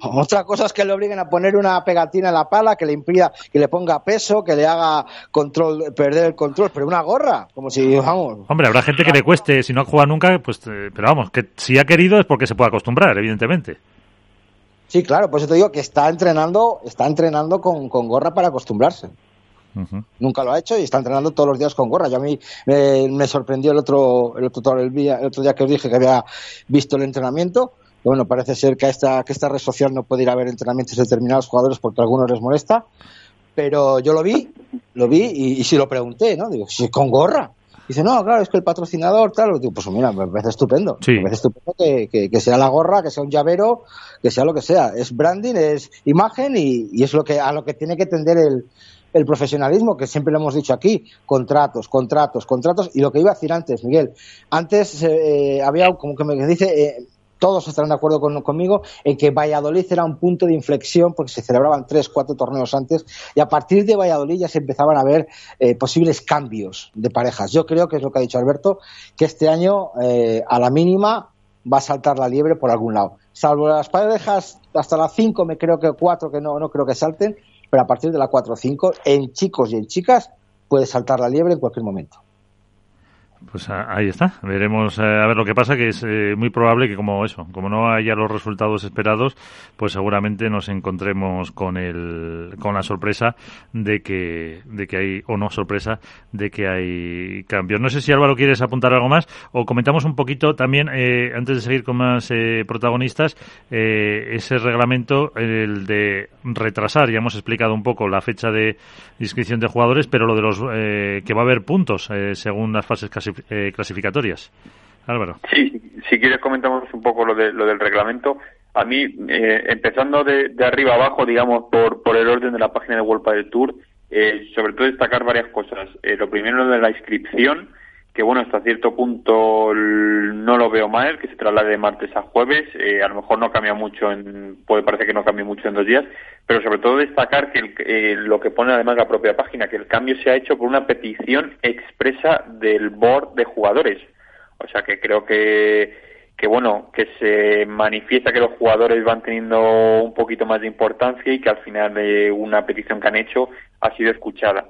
Otra cosa es que le obliguen a poner una pegatina en la pala que le impida, que le ponga peso, que le haga control, perder el control, pero una gorra, como si, vamos. Hombre, habrá gente que le cueste, si no ha jugado nunca, pues, eh, pero vamos, que si ha querido es porque se puede acostumbrar, evidentemente. Sí, claro, pues te digo que está entrenando, está entrenando con, con gorra para acostumbrarse. Uh -huh. Nunca lo ha hecho y está entrenando todos los días con gorra. Yo a mí me, me sorprendió el otro, el otro, el, día, el otro día que os dije que había visto el entrenamiento. Bueno, parece ser que a esta, que esta red social no puede ir a ver entrenamientos de determinados jugadores porque a algunos les molesta. Pero yo lo vi, lo vi y, y sí lo pregunté, ¿no? Digo, si con gorra. Dice, no, claro, es que el patrocinador, tal, digo, pues mira, me parece estupendo. Me parece estupendo que, que, sea la gorra, que sea un llavero, que sea lo que sea. Es branding, es imagen y, y es lo que a lo que tiene que tender el, el profesionalismo, que siempre lo hemos dicho aquí, contratos, contratos, contratos, y lo que iba a decir antes, Miguel, antes eh, había, como que me dice, eh, todos estarán de acuerdo conmigo en que Valladolid era un punto de inflexión porque se celebraban tres, cuatro torneos antes y a partir de Valladolid ya se empezaban a ver eh, posibles cambios de parejas. Yo creo que es lo que ha dicho Alberto, que este año a la mínima va a saltar la liebre por algún lado. Salvo las parejas hasta las cinco, me creo que cuatro que no, no creo que salten, pero a partir de la 4 o 5, en chicos y en chicas, puede saltar la liebre en cualquier momento. Pues ahí está. Veremos eh, a ver lo que pasa, que es eh, muy probable que como eso, como no haya los resultados esperados, pues seguramente nos encontremos con el, con la sorpresa de que, de que hay, o no sorpresa, de que hay cambios. No sé si Álvaro quieres apuntar algo más o comentamos un poquito también, eh, antes de seguir con más protagonistas, ese reglamento, el de retrasar, ya hemos explicado un poco la fecha de inscripción de jugadores, pero lo de los, que va a haber puntos según las fases casi eh, clasificatorias. Álvaro. Sí, si quieres comentamos un poco lo, de, lo del reglamento. A mí, eh, empezando de, arriba abajo, digamos, por, por el orden de la página de World del Tour, eh, sobre todo destacar varias cosas. lo primero, de la inscripción, que bueno, hasta cierto punto no lo veo mal, que se traslade de martes a jueves, a lo mejor no cambia mucho, en, puede parecer que no cambie mucho en dos días, pero sobre todo destacar que lo que pone además la propia página, que el cambio se ha hecho por una petición expresa del board de jugadores. O sea que creo que, que bueno, que se manifiesta que los jugadores van teniendo un poquito más de importancia y que al final de una petición que han hecho ha sido escuchada.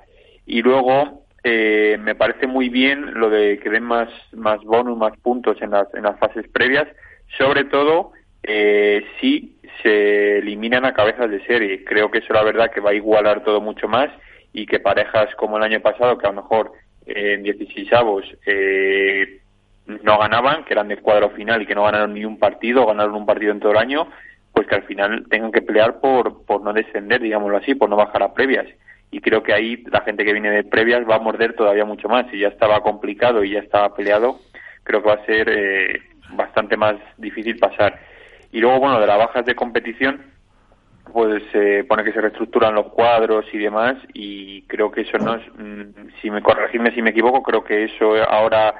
Y luego, eh, me parece muy bien lo de que den más, más bonus, más puntos en las, en las fases previas, sobre todo eh, si se eliminan a cabezas de serie. Creo que eso la verdad que va a igualar todo mucho más y que parejas como el año pasado, que a lo mejor eh, en 16 avos eh, no ganaban, que eran de cuadro final y que no ganaron ni un partido, ganaron un partido en todo el año, pues que al final tengan que pelear por, por no descender, digámoslo así, por no bajar a previas y creo que ahí la gente que viene de previas va a morder todavía mucho más. Si ya estaba complicado y ya estaba peleado, creo que va a ser eh, bastante más difícil pasar. Y luego, bueno, de las bajas de competición, pues se pone que se reestructuran los cuadros y demás y creo que eso no es, mm, si me corregirme si me equivoco, creo que eso ahora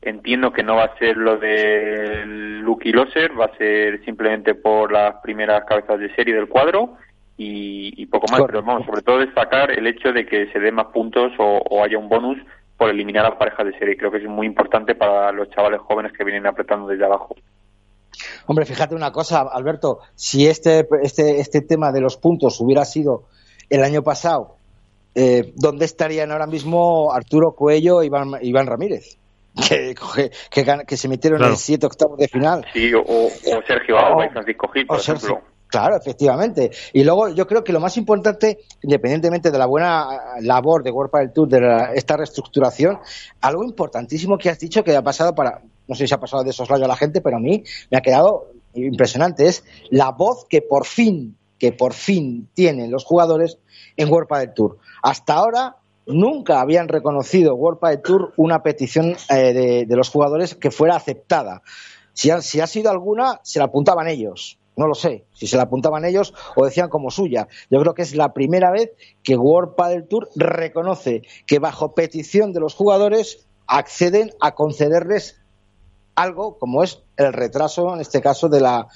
entiendo que no va a ser lo de Lucky Loser, va a ser simplemente por las primeras cabezas de serie del cuadro y, poco más. Pero vamos, sobre todo destacar el hecho de que se dé más puntos o, haya un bonus por eliminar a las parejas de serie. Creo que es muy importante para los chavales jóvenes que vienen apretando desde abajo. Hombre, fíjate una cosa, Alberto, si este, este, este tema de los puntos hubiera sido el año pasado, eh, ¿dónde estarían ahora mismo Arturo Cuello e Iván, Iván Ramírez? Que, que, se metieron en siete octavos de final. Sí, o, Sergio Alba y Francisco Gil, por ejemplo. Claro, efectivamente. Y luego yo creo que lo más importante, independientemente de la buena labor de World del Tour, de esta reestructuración, algo importantísimo que has dicho que ha pasado para, no sé si ha pasado de soslayo a la gente, pero a mí me ha quedado impresionante, es la voz que por fin, que por fin tienen los jugadores en World del Tour. Hasta ahora nunca habían reconocido World del Tour una petición eh, de, los jugadores que fuera aceptada. Si si ha sido alguna, se la apuntaban ellos no lo sé, si se la apuntaban ellos o decían como suya. Yo creo que es la primera vez que World Padel Tour reconoce que bajo petición de los jugadores acceden a concederles algo como es el retraso, en este caso, de la,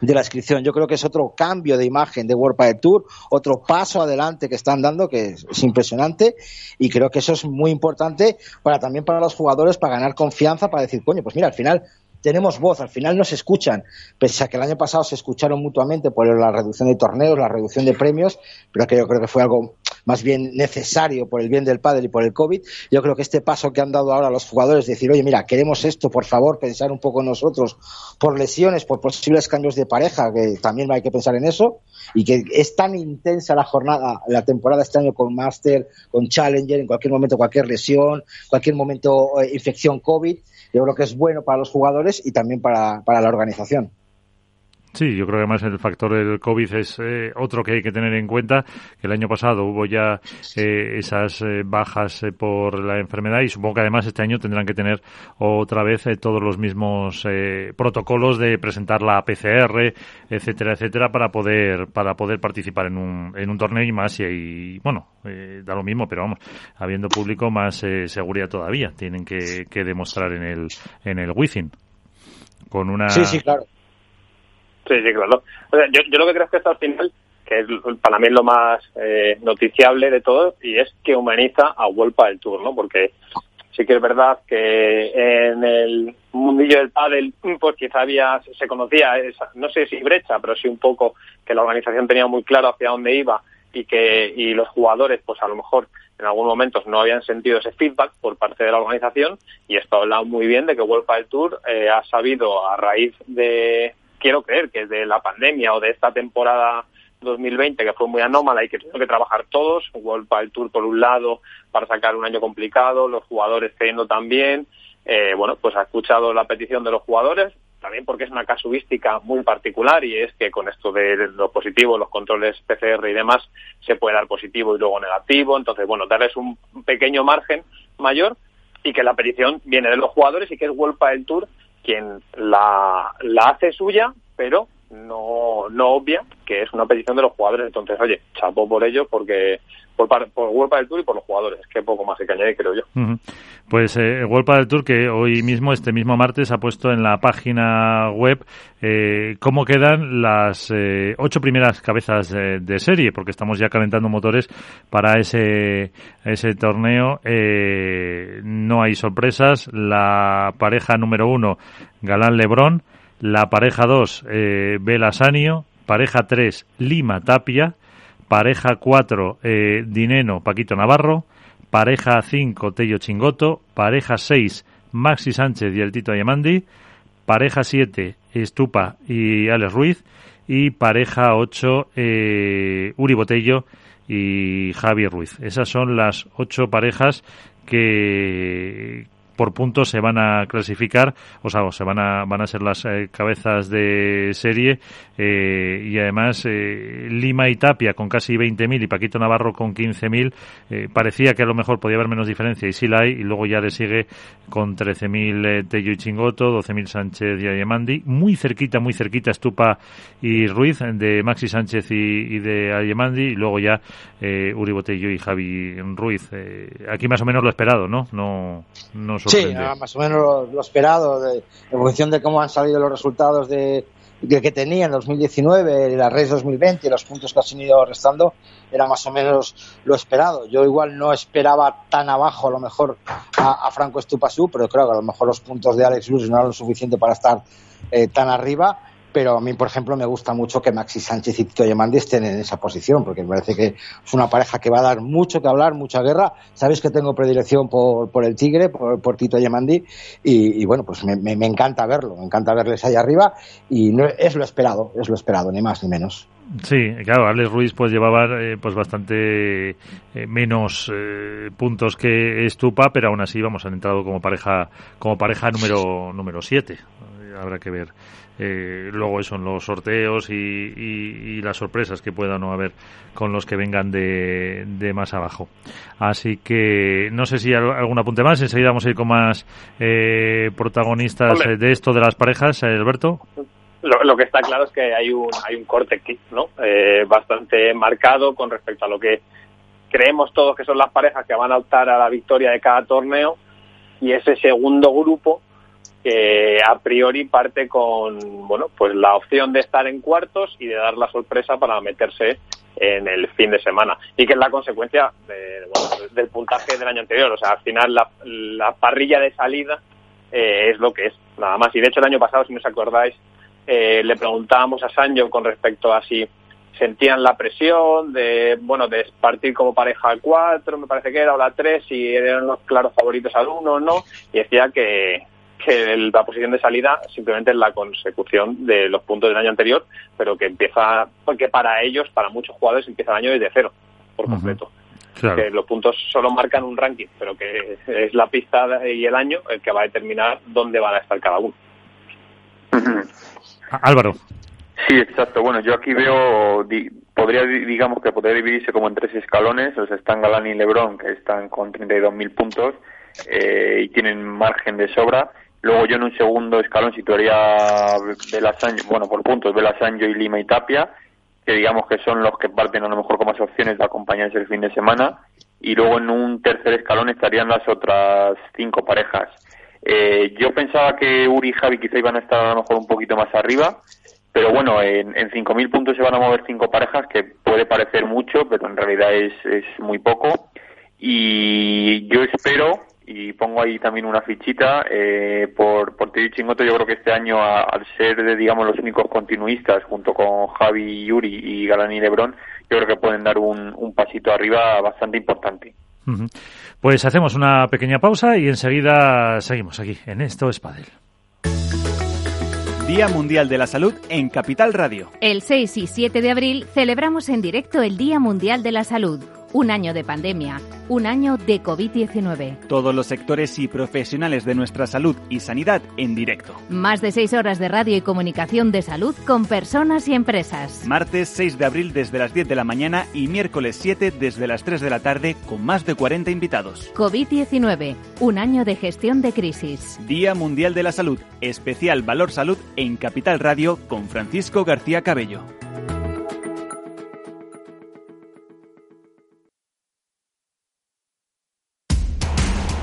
de la inscripción. Yo creo que es otro cambio de imagen de World Padel Tour, otro paso adelante que están dando que es, es, impresionante y creo que eso es muy importante para también para los jugadores para ganar confianza, para decir, coño, pues mira, al final tenemos voz, al final nos escuchan, pese a que el año pasado se escucharon mutuamente por la reducción de torneos, la reducción de premios, pero que yo creo que fue algo más bien necesario por el bien del padre y por el COVID. Yo creo que este paso que han dado ahora los jugadores, decir, oye, mira, queremos esto, por favor, pensar un poco nosotros, por lesiones, por posibles cambios de pareja, que también hay que pensar en eso, y que es tan intensa la jornada, la temporada este año con Master, con Challenger, en cualquier momento cualquier lesión, cualquier momento eh, infección COVID, yo creo que es bueno para los jugadores y también para, para la organización. Sí, yo creo que además el factor del COVID es eh, otro que hay que tener en cuenta, que el año pasado hubo ya eh, esas eh, bajas por la enfermedad y supongo que además este año tendrán que tener otra vez todos los mismos protocolos de presentar la PCR, etcétera, etcétera, para poder para poder participar en un, en un torneo y más y, y bueno, da lo mismo, pero vamos, habiendo público más seguridad todavía, tienen que, que demostrar en el en el Wizzing. Con una Sí, sí, claro Sí, sí, claro. yo, yo lo que creo es que esto al final, que es para mí lo más eh, noticiable de todo, y es que humaniza a Wolpa del Tour, ¿no? Porque sí que es verdad que en el mundillo del pádel, pues quizá había, se conocía, esa, no sé si brecha, pero sí un poco que la organización tenía muy claro hacia dónde iba y que y los jugadores, pues a lo mejor en algunos momentos no habían sentido ese feedback por parte de la organización y esto habla muy bien de que Wolpa del Tour eh, ha sabido a raíz de quiero creer que de la pandemia o de esta temporada 2020 que fue muy anómala y que tuvieron que trabajar todos, World el Tour por un lado para sacar un año complicado, los jugadores creyendo también, eh, bueno, pues ha escuchado la petición de los jugadores, también porque es una casuística muy particular y es que con esto de lo positivo, los controles PCR y demás, se puede dar positivo y luego negativo, entonces bueno, darles un pequeño margen mayor y que la petición viene de los jugadores y que es World el Tour quien la, la hace suya, pero no, no obvia que es una petición de los jugadores. Entonces, oye, chapo por ello, porque por, por del Tour y por los jugadores, que poco más hay que añadir, creo yo. Pues eh, del Tour, que hoy mismo, este mismo martes, ha puesto en la página web eh, cómo quedan las eh, ocho primeras cabezas de, serie, porque estamos ya calentando motores para ese, ese torneo. Eh, no hay sorpresas. La pareja número uno, Galán Lebrón. La pareja 2, eh, Belasanio. Pareja 3, Lima Tapia. Pareja 4, eh, Dineno Paquito Navarro. Pareja 5, Tello Chingoto. Pareja 6, Maxi Sánchez y el Tito Ayamandi. Pareja 7, Estupa y Alex Ruiz. Y pareja 8, eh, Uri Botello y Javi Ruiz. Esas son las ocho parejas que, por puntos se van a clasificar, o sea, se van a, van a ser las eh, cabezas de serie eh, y además eh, Lima y Tapia con casi 20.000 y Paquito Navarro con 15.000, parecía que a lo mejor podía haber menos diferencia y sí la hay y luego ya le sigue con 13.000 Tello y Chingoto, 12.000 Sánchez y Ayemandi, muy cerquita, muy cerquita Estupa y Ruiz de Maxi Sánchez y, de Ayemandi y luego ya Uri Botello y Javi Ruiz. aquí más o menos lo esperado, ¿no? No, no Sí, más o menos lo, esperado, de, en función de cómo han salido los resultados de, que tenía en 2019, la RES 2020 y los puntos que han ido restando, era más o menos lo esperado. Yo igual no esperaba tan abajo a lo mejor a, Franco Estupasú, pero creo que a lo mejor los puntos de Alex Luz no eran lo suficiente para estar eh, tan arriba pero a mí, por ejemplo, me gusta mucho que Maxi Sánchez y Tito Yamandi estén en esa posición, porque me parece que es una pareja que va a dar mucho que hablar, mucha guerra. Sabéis que tengo predilección por, por el Tigre, por, por Tito Yamandi, y, bueno, pues me, me, encanta verlo, me encanta verles ahí arriba, y no, es lo esperado, es lo esperado, ni más ni menos. Sí, claro, Alex Ruiz pues llevaba eh, pues bastante eh, menos eh, puntos que Estupa, pero aún así vamos han entrado como pareja como pareja número número 7. Habrá que ver eh, luego eso en los sorteos y, las sorpresas que pueda no haber con los que vengan de, más abajo. Así que no sé si hay algún apunte más. Enseguida vamos a ir con más eh, protagonistas de esto de las parejas, Alberto. Lo, que está claro es que hay un, hay un corte aquí, ¿no? Eh, bastante marcado con respecto a lo que creemos todos que son las parejas que van a optar a la victoria de cada torneo y ese segundo grupo que a priori parte con bueno pues la opción de estar en cuartos y de dar la sorpresa para meterse en el fin de semana. Y que es la consecuencia del puntaje del año anterior. O sea al final la, parrilla de salida eh, es lo que es nada más. Y de hecho el año pasado si no os acordáis eh, le preguntábamos a Sancho con respecto a si sentían la presión de bueno de partir como pareja 4 me parece que era o la 3 si eran los claros favoritos al 1 o no. Y decía que que la posición de salida simplemente es la consecución de los puntos del año anterior, pero que empieza, porque para ellos, para muchos jugadores, empieza el año desde cero, por completo. Que los puntos solo marcan un ranking, pero que es la pista y el año el que va a determinar dónde van a estar cada uno. Álvaro. Sí, exacto. Bueno, yo aquí veo, podría, digamos que podría dividirse como en tres escalones. O sea, están Galán y Lebron, que están con 32.000 puntos eh, y tienen margen de sobra. Luego yo en un segundo escalón situaría Belasanjo, bueno, por puntos, Belasanjo y Lima y Tapia, que digamos que son los que parten a lo mejor con más opciones de acompañarse el fin de semana. Y luego en un tercer escalón estarían las otras cinco parejas. Eh, yo pensaba que Uri y Javi quizá iban a estar a lo mejor un poquito más arriba, pero bueno, en, en 5.000 puntos se van a mover cinco parejas, que puede parecer mucho, pero en realidad es, es muy poco. Y yo espero, y pongo ahí también una fichita, eh, por, por Teddy Chingoto, yo creo que este año, al ser, de, digamos, los únicos continuistas, junto con Javi, Yuri y Galán y Lebron, yo creo que pueden dar un, un pasito arriba bastante importante. Pues hacemos una pequeña pausa y enseguida seguimos aquí en Esto es Padel. Día Mundial de la Salud en Capital Radio. El 6 y 7 de abril celebramos en directo el Día Mundial de la Salud un año de pandemia, un año de COVID-19. Todos los sectores y profesionales de nuestra salud y sanidad en directo. Más de seis horas de radio y comunicación de salud con personas y empresas. Martes 6 de abril desde las 10 de la mañana y miércoles 7 desde las 3 de la tarde con más de 40 invitados. COVID-19, un año de gestión de crisis. Día Mundial de la Salud, especial Valor Salud en Capital Radio con Francisco García Cabello.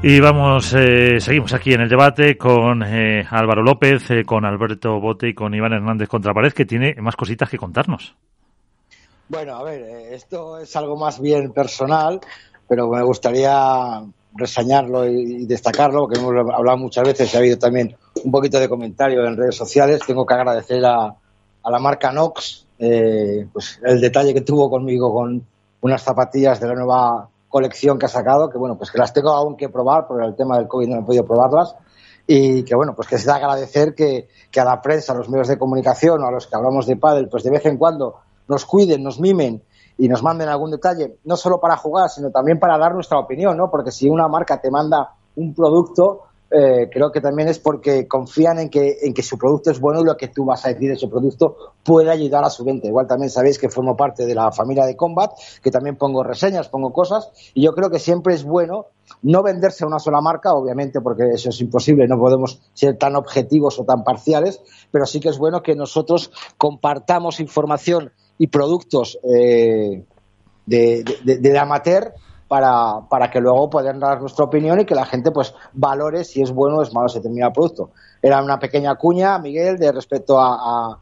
Y vamos, eh, seguimos aquí en el debate con eh, Álvaro López, eh, con Alberto Bote y con Iván Hernández Contrapared, que tiene más cositas que contarnos. Bueno, a ver, esto es algo más bien personal, pero me gustaría resañarlo y, destacarlo, porque hemos hablado muchas veces y ha habido también un poquito de comentario en redes sociales. Tengo que agradecer a, a la marca Nox pues el detalle que tuvo conmigo con unas zapatillas de la nueva colección que ha sacado, que bueno, pues que las tengo aún que probar, por el tema del COVID no he podido probarlas, y que bueno, pues que se da agradecer que, que, a la prensa, a los medios de comunicación o a los que hablamos de pádel, pues de vez en cuando nos cuiden, nos mimen y nos manden algún detalle, no solo para jugar, sino también para dar nuestra opinión, ¿no? Porque si una marca te manda un producto, eh, creo que también es porque confían en que, en que su producto es bueno y lo que tú vas a decir de su producto puede ayudar a su venta. Igual también sabéis que formo parte de la familia de Combat, que también pongo reseñas, pongo cosas, y yo creo que siempre es bueno no venderse a una sola marca, obviamente, porque eso es imposible, no podemos ser tan objetivos o tan parciales, pero sí que es bueno que nosotros compartamos información y productos eh, de, de, de amateur para, para que luego puedan dar nuestra opinión y que la gente pues valore si es bueno o es malo ese determinado producto. Era una pequeña cuña, Miguel, de respecto a,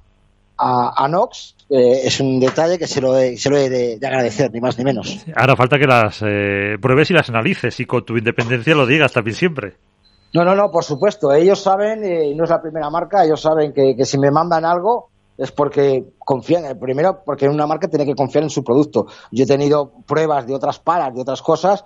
a, a, Nox. Eh, es un detalle que se lo he, se lo he de, agradecer, ni más ni menos. Ahora falta que las eh, pruebes y las analices y con tu independencia lo digas también siempre. No, no, no, por supuesto. Ellos saben, eh, y no es la primera marca, ellos saben que, que si me mandan algo, es porque confían, primero porque una marca tiene que confiar en su producto. Yo he tenido pruebas de otras palas, de otras cosas,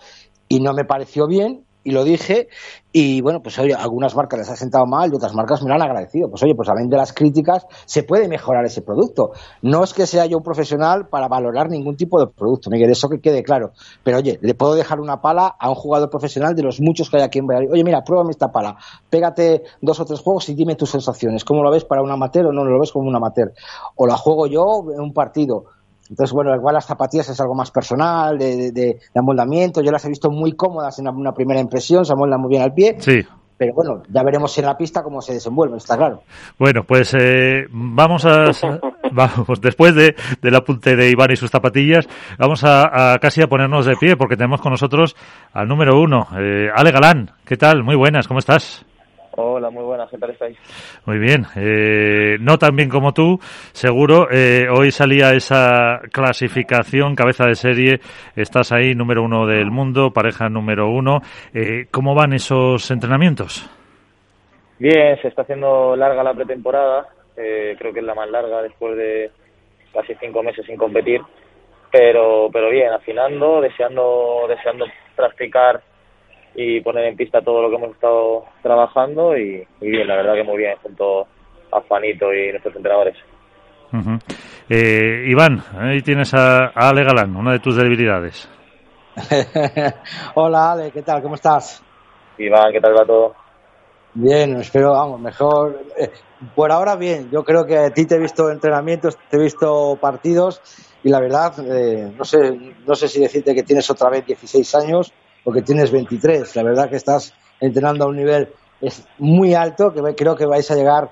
y no me pareció bien, y lo dije, y bueno, pues oye, algunas marcas les ha sentado mal y otras marcas me lo han agradecido. Pues oye, pues a de las críticas, se puede mejorar ese producto. No es que sea yo un profesional para valorar ningún tipo de producto, Miguel, eso que quede claro. Pero oye, le puedo dejar una pala a un jugador profesional de los muchos que hay aquí en Valladolid. Oye, mira, pruébame esta pala, pégate dos o tres juegos y dime tus sensaciones. ¿Cómo lo ves para un amateur o no lo ves como un amateur? O la juego yo en un partido entonces, bueno, igual las zapatillas es algo más personal, de, de, amoldamiento. Yo las he visto muy cómodas en una, primera impresión, se amoldan muy bien al pie. Sí. Pero bueno, ya veremos en la pista cómo se desenvuelven, está claro. Bueno, pues eh, vamos a. vamos, después de, del apunte de Iván y sus zapatillas, vamos a, casi a ponernos de pie porque tenemos con nosotros al número uno, eh, Ale Galán. ¿Qué tal? Muy buenas, ¿cómo estás? Hola, muy buenas, ¿qué tal estáis? Muy bien, eh, no tan bien como tú, seguro. Eh, hoy salía esa clasificación, cabeza de serie, estás ahí, número uno del mundo, pareja número uno. Eh, ¿Cómo van esos entrenamientos? Bien, se está haciendo larga la pretemporada. eh, creo que es la más larga después de casi cinco meses sin competir, pero, pero bien, afinando, deseando, deseando practicar y poner en pista todo lo que hemos estado trabajando y, bien, la verdad que muy bien junto a Juanito y nuestros entrenadores. eh, Iván, ahí tienes a, a Ale Galán, una de tus debilidades. Hola Ale, ¿qué tal? ¿Cómo estás? Iván, ¿qué tal va todo? Bien, espero, vamos, mejor. Eh, por ahora bien, yo creo que a ti te he visto entrenamientos, te he visto partidos y la verdad, eh, no sé no sé si decirte que tienes otra vez 16 años o que tienes 23. La verdad que estás entrenando a un nivel es muy alto, que creo que vais a llegar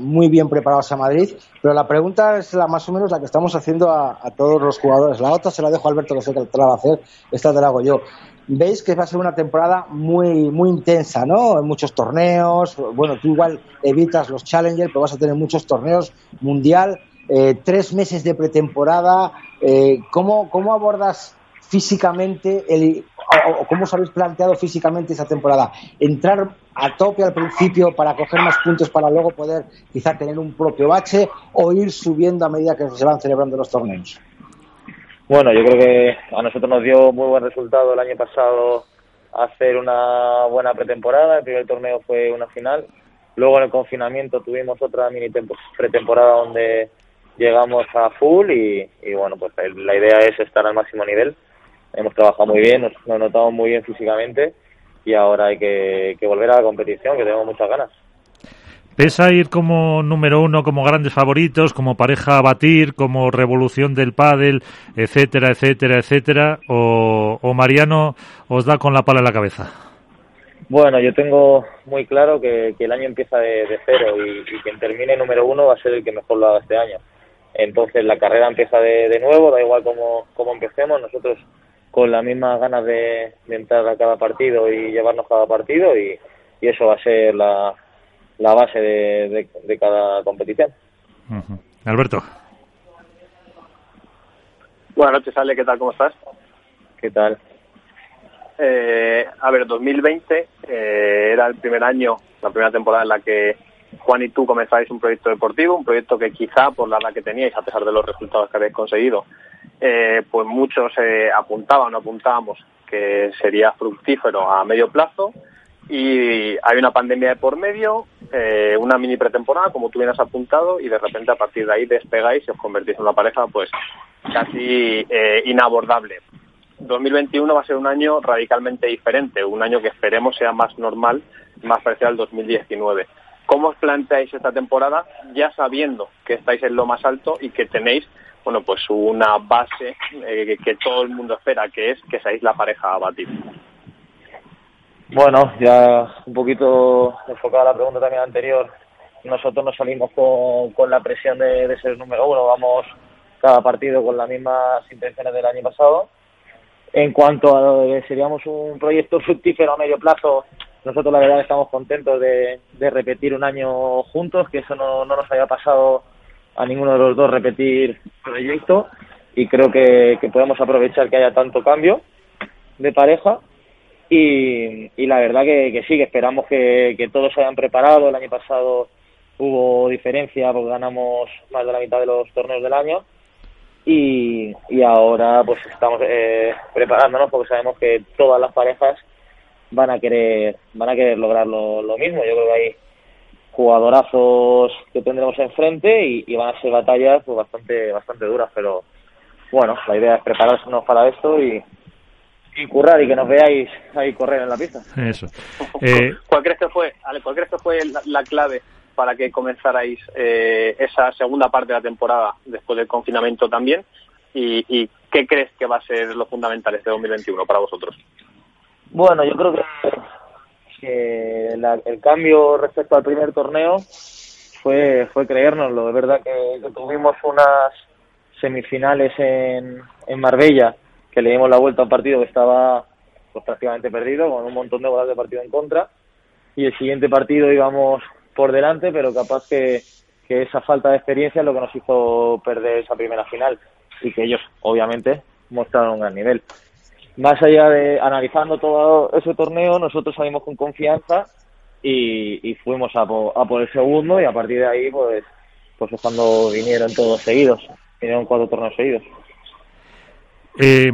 muy bien preparados a Madrid. Pero la pregunta es la más o menos la que estamos haciendo a, todos los jugadores. La otra se la dejo a Alberto, que sé que la va a hacer. Esta te la hago yo. Veis que va a ser una temporada muy, muy intensa, ¿no? En muchos torneos. Bueno, tú igual evitas los Challengers, pero vas a tener muchos torneos mundial. Eh, tres meses de pretemporada. Eh, ¿cómo, ¿Cómo abordas físicamente el, o, cómo os habéis planteado físicamente esa temporada? ¿Entrar a tope al principio para coger más puntos para luego poder quizá tener un propio bache o ir subiendo a medida que se van celebrando los torneos? Bueno, yo creo que a nosotros nos dio muy buen resultado el año pasado hacer una buena pretemporada. El primer torneo fue una final. Luego en el confinamiento tuvimos otra mini pretemporada donde llegamos a full y, y bueno, pues la idea es estar al máximo nivel hemos trabajado muy bien, nos, nos notamos muy bien físicamente y ahora hay que, volver a la competición, que tenemos muchas ganas. ¿Pesa ir como número uno, como grandes favoritos, como pareja a batir, como revolución del pádel, etcétera, etcétera, etcétera? ¿O, Mariano os da con la pala en la cabeza? Bueno, yo tengo muy claro que, el año empieza de, cero y, quien termine número uno va a ser el que mejor lo haga este año. Entonces la carrera empieza de, de nuevo, da igual cómo, cómo empecemos. Nosotros con las mismas ganas de, entrar a cada partido y llevarnos cada partido y, eso va a ser la, la base de, de, cada competición. Alberto. Buenas noches, Ale, ¿qué tal? ¿Cómo estás? ¿Qué tal? Eh, a ver, 2020 eh, era el primer año, la primera temporada en la que Juan y tú comenzáis un proyecto deportivo, un proyecto que quizá por la edad que teníais, a pesar de los resultados que habéis conseguido, eh, pues muchos eh, apuntaban o apuntábamos que sería fructífero a medio plazo y hay una pandemia de por medio, eh, una mini pretemporada, como tú bien has apuntado, y de repente a partir de ahí despegáis y os convertís en una pareja pues casi eh, inabordable. 2021 va a ser un año radicalmente diferente, un año que esperemos sea más normal, más parecido al 2019. ¿Cómo os planteáis esta temporada ya sabiendo que estáis en lo más alto y que tenéis bueno, pues una base eh, que todo el mundo espera, que es que seáis la pareja a batir. Bueno, ya un poquito enfocada la pregunta también anterior, nosotros nos salimos con, con la presión de, ser el número uno, vamos cada partido con las mismas intenciones del año pasado. En cuanto a que seríamos un proyecto fructífero a medio plazo, nosotros la verdad estamos contentos de, de repetir un año juntos, que eso no, no nos había pasado a ninguno de los dos repetir proyecto y creo que, podemos aprovechar que haya tanto cambio de pareja y, y la verdad que, sí, que esperamos que, que todos se hayan preparado. El año pasado hubo diferencia porque ganamos más de la mitad de los torneos del año y, y ahora pues estamos eh, preparándonos porque sabemos que todas las parejas van a querer van a querer lograr lo, lo mismo. Yo creo que hay jugadorazos que tendremos enfrente y, y van a ser batallas pues, bastante bastante duras, pero bueno, la idea es prepararnos para esto y, y currar y que nos veáis ahí correr en la pista. Eso. Eh... ¿Cuál crees que fue, cuál crees que fue la, clave para que comenzarais eh, esa segunda parte de la temporada después del confinamiento también? ¿Y, ¿Y qué crees que va a ser lo fundamental este 2021 para vosotros? Bueno, yo creo que que el cambio respecto al primer torneo fue, fue creérnoslo. Es verdad que, tuvimos unas semifinales en, en Marbella, que le dimos la vuelta a un partido que estaba pues, prácticamente perdido, con un montón de bolas de partido en contra. Y el siguiente partido íbamos por delante, pero capaz que, que esa falta de experiencia es lo que nos hizo perder esa primera final. Y que ellos, obviamente, mostraron un gran nivel más allá de analizando todo ese torneo, nosotros salimos con confianza y, fuimos a por, el segundo y a partir de ahí pues pues es cuando vinieron todos seguidos, vinieron cuatro torneos seguidos. Eh,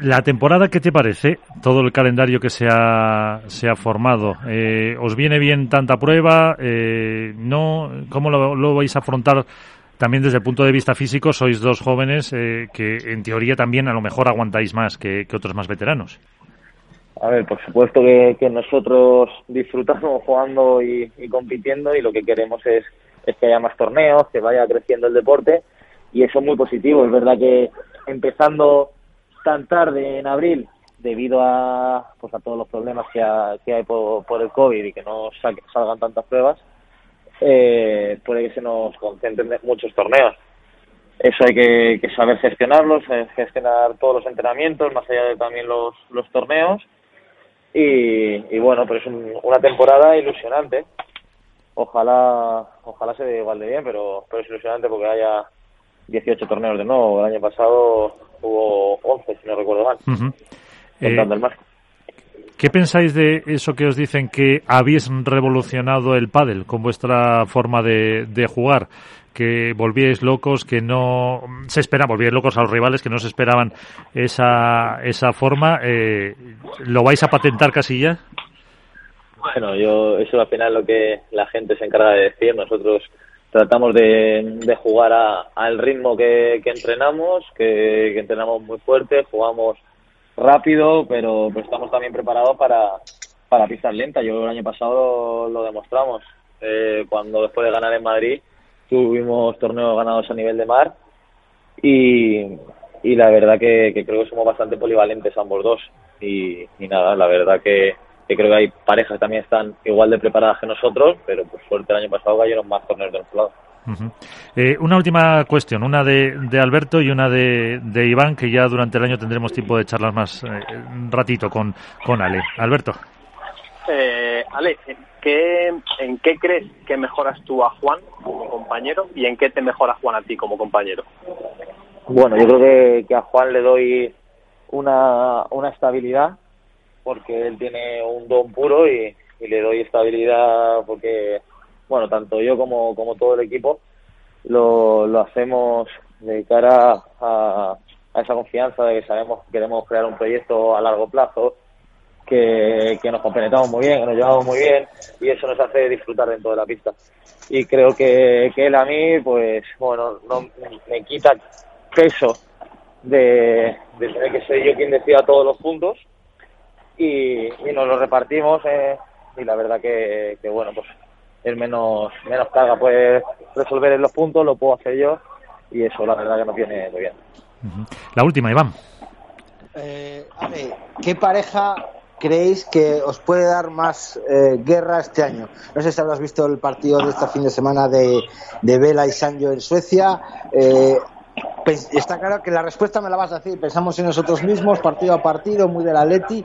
la temporada, ¿qué te parece? Todo el calendario que se ha, se ha formado. Eh, ¿Os viene bien tanta prueba? Eh, ¿No? ¿Cómo lo, vais a afrontar también desde el punto de vista físico? Sois dos jóvenes eh, que en teoría también a lo mejor aguantáis más que, otros más veteranos. A ver, por supuesto que, nosotros disfrutamos jugando y, compitiendo y lo que queremos es, que haya más torneos, que vaya creciendo el deporte y eso es muy positivo. Es verdad que empezando tan tarde en abril debido a pues a todos los problemas que, hay por, el COVID y que no salgan tantas pruebas, eh, puede que se nos concentren muchos torneos. Eso hay que, saber gestionarlos, eh, gestionar todos los entrenamientos, más allá de también los, los torneos. Y, bueno, pues es una temporada ilusionante. Ojalá ojalá se dé igual de bien, pero, pero es ilusionante porque haya 18 torneos de nuevo. El año pasado hubo 11, si no recuerdo mal, eh, ¿Qué pensáis de eso que os dicen que habéis revolucionado el pádel con vuestra forma de, jugar? Que volvíais locos, que no se esperaban, volvíais locos a los rivales que no se esperaban esa, esa forma. Eh, ¿Lo vais a patentar casi ya? Bueno, yo eso al final lo que la gente se encarga de decir. Nosotros tratamos de, jugar al ritmo que, entrenamos, que, entrenamos muy fuerte, jugamos rápido, pero, estamos también preparados para, para pisar lenta. Yo el año pasado lo, demostramos. Eh, cuando después de ganar en Madrid tuvimos torneos ganados a nivel de mar y, y la verdad que, creo que somos bastante polivalentes ambos dos. Y, nada, la verdad que, que creo que hay parejas que también están igual de preparadas que nosotros, pero por suerte el año pasado cayeron más torneos de nuestro lado. Eh, una última cuestión, una de, Alberto y una de, Iván, que ya durante el año tendremos tiempo de charlar más eh, un ratito con, con Ale. Alberto. Eh, Ale, ¿qué, ¿en qué crees que mejoras tú a Juan como compañero y en qué te mejora Juan a ti como compañero? Bueno, yo creo que, que a Juan le doy una, una estabilidad porque él tiene un don puro y, le doy estabilidad porque, bueno, tanto yo como, como todo el equipo lo, lo hacemos de cara a, a esa confianza de que sabemos que queremos crear un proyecto a largo plazo, que, que nos compenetramos muy bien, que nos llevamos muy bien y eso nos hace disfrutar dentro de la pista. Y creo que, que él a mí, pues, bueno, no me quita peso de, tener que ser yo quien decida todos los puntos y, nos lo repartimos eh, y la verdad que, bueno pues es menos menos carga puede resolver en los puntos lo puedo hacer yo y eso la verdad que nos viene muy bien la última Iván eh, ¿qué pareja creéis que os puede dar más eh, guerra este año? No sé si habrás visto el partido de este fin de semana de, de Vela y Sancho en Suecia. Eh, está claro que la respuesta me la vas a decir. Pensamos en nosotros mismos, partido a partido, muy de la Leti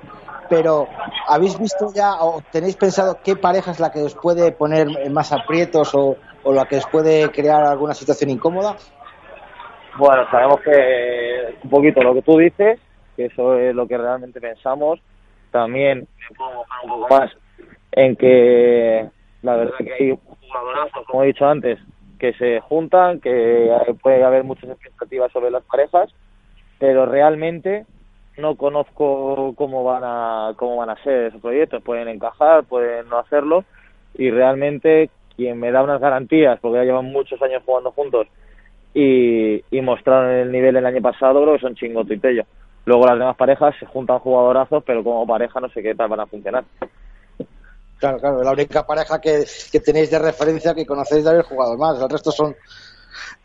pero ¿habéis visto ya o tenéis pensado qué pareja es la que os puede poner más aprietos o, o la que os puede crear alguna situación incómoda? Bueno, sabemos que un poquito lo que tú dices, que eso es lo que realmente pensamos. También un poco más en que la verdad que hay jugadores, como he dicho antes, que se juntan, que puede haber muchas expectativas sobre las parejas, pero realmente no conozco cómo van a cómo van a ser esos proyectos. Pueden encajar pueden no hacerlo. Y realmente quien me da unas garantías porque ya llevan muchos años jugando juntos y, y mostraron el nivel el año pasado creo que son Chingoto y Tello. Luego las demás parejas se juntan jugadorazos pero como pareja no sé qué tal van a funcionar. Claro, claro, la única pareja que, que tenéis de referencia que conocéis de haber jugado más. El resto son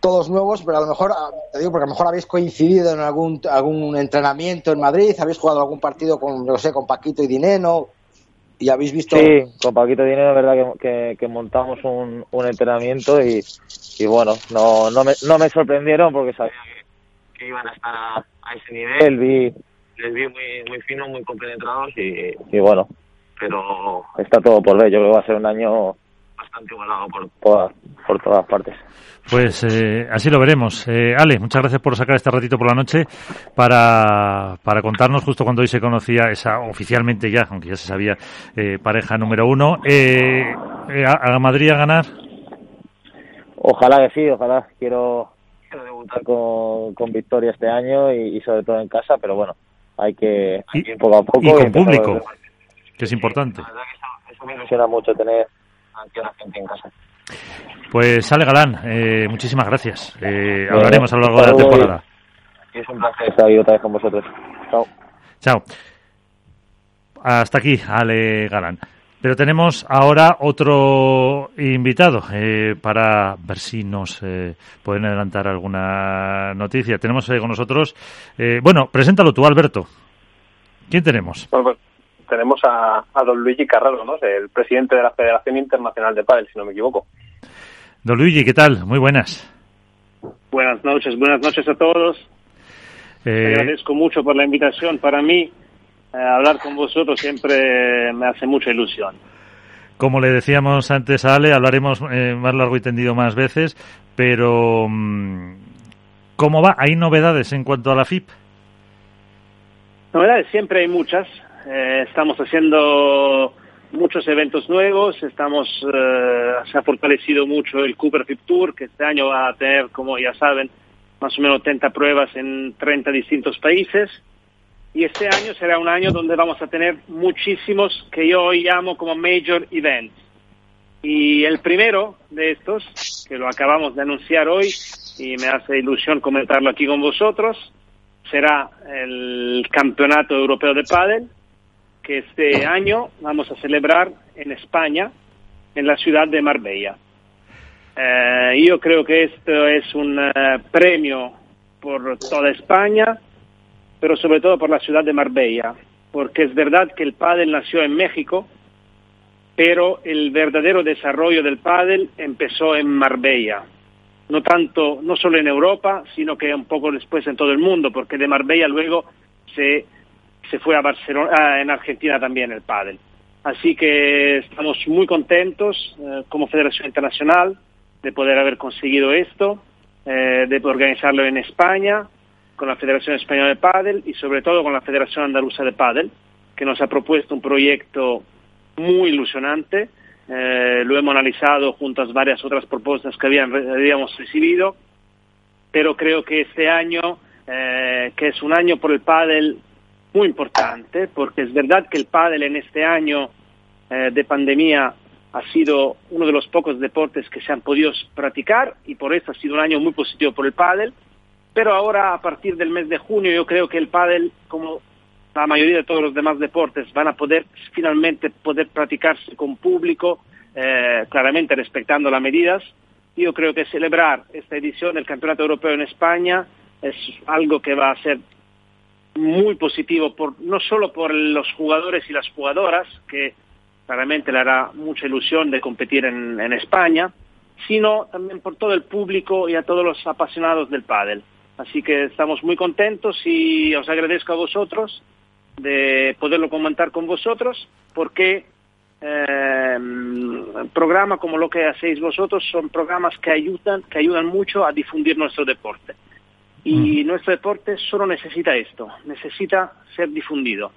todos nuevos, pero a lo mejor, ah, te digo, porque a lo mejor habéis coincidido en algún, algún entrenamiento en Madrid, habéis jugado algún partido con, no sé, con Paquito y Dineno, y habéis visto... Sí, con Paquito y Dineno es verdad que, que, montamos un, un entrenamiento y, y bueno, no, no, me, no me sorprendieron porque sabía que, iban a estar a, ese nivel, vi, les vi muy, muy finos, muy compenetrados y, y bueno, pero está todo por ver, yo creo que va a ser un año bastante igualado por todas, por todas partes. Pues eh, así lo veremos. Eh, Ale, muchas gracias por sacar este ratito por la noche para, para contarnos justo cuando hoy se conocía esa oficialmente ya, aunque ya se sabía, eh, pareja número uno. Eh, ¿A Madrid a ganar? Ojalá que sí, ojalá. Quiero, quiero debutar con, con victoria este año y, sobre todo en casa, pero bueno, hay que, ir poco a poco. Y con público, que es importante. Eso me ilusiona mucho tener a la gente en casa. Pues sale Galán, eh, muchísimas gracias. Eh, hablaremos a lo largo de la temporada. Es un placer estar ahí otra vez con vosotros. Chao. Chao. Hasta aquí, Ale Galán. Pero tenemos ahora otro invitado eh, para ver si nos eh, pueden adelantar alguna noticia. Tenemos eh, con nosotros, bueno, preséntalo tú, Alberto. ¿Quién tenemos? Pues, tenemos a, don Luigi Carraro, ¿no? el presidente de la Federación Internacional de Padel, si no me equivoco. Don Luigi, ¿qué tal? Muy buenas. Buenas noches, buenas noches a todos. agradezco mucho por la invitación. Para mí, eh, hablar con vosotros siempre me hace mucha ilusión. Como le decíamos antes a Ale, hablaremos eh, más largo y tendido más veces, pero mm, ¿cómo va? ¿Hay novedades en cuanto a la FIP? Novedades siempre hay muchas. Eh, estamos haciendo muchos eventos nuevos, estamos se ha fortalecido mucho el Cooper FIP Tour, que este año va a tener, como ya saben, más o menos 30 pruebas en 30 distintos países y este año será un año donde vamos a tener muchísimos que yo hoy llamo como major events. Y el primero de estos, que lo acabamos de anunciar hoy y me hace ilusión comentarlo aquí con vosotros, será el Campeonato Europeo de Pádel, que este año vamos a celebrar en España, en la ciudad de Marbella. Eh, yo creo que esto es un eh, premio por toda España, pero sobre todo por la ciudad de Marbella, porque es verdad que el pádel nació en México, pero el verdadero desarrollo del pádel empezó en Marbella. No tanto, no solo en Europa, sino que un poco después en todo el mundo, porque de Marbella luego se, se fue a Barcelona, ah, en Argentina también el pádel. Así que estamos muy contentos eh, como Federación Internacional de poder haber conseguido esto, eh, de organizarlo en España con la Federación Española de Pádel y sobre todo con la Federación Andaluza de Pádel, que nos ha propuesto un proyecto muy ilusionante. Eh, lo hemos analizado junto a varias otras propuestas que habíamos recibido, pero creo que este año, eh, que es un año por el pádel muy importante, porque es verdad que el pádel en este año eh, de pandemia ha sido uno de los pocos deportes que se han podido practicar y por eso ha sido un año muy positivo por el pádel pero ahora a partir del mes de junio yo creo que el pádel, como la mayoría de todos los demás deportes, van a poder finalmente poder practicarse con público, eh, claramente respetando las medidas. Yo creo que celebrar esta edición del Campeonato Europeo en España es algo que va a ser muy positivo, por, no solo por los jugadores y las jugadoras, que claramente le hará mucha ilusión de competir en, España, sino también por todo el público y a todos los apasionados del pádel. Así que estamos muy contentos y os agradezco a vosotros de poderlo comentar con vosotros porque eh, programas como lo que hacéis vosotros son programas que ayudan, que ayudan mucho a difundir nuestro deporte. Y mm. nuestro deporte solo necesita esto, necesita ser difundido.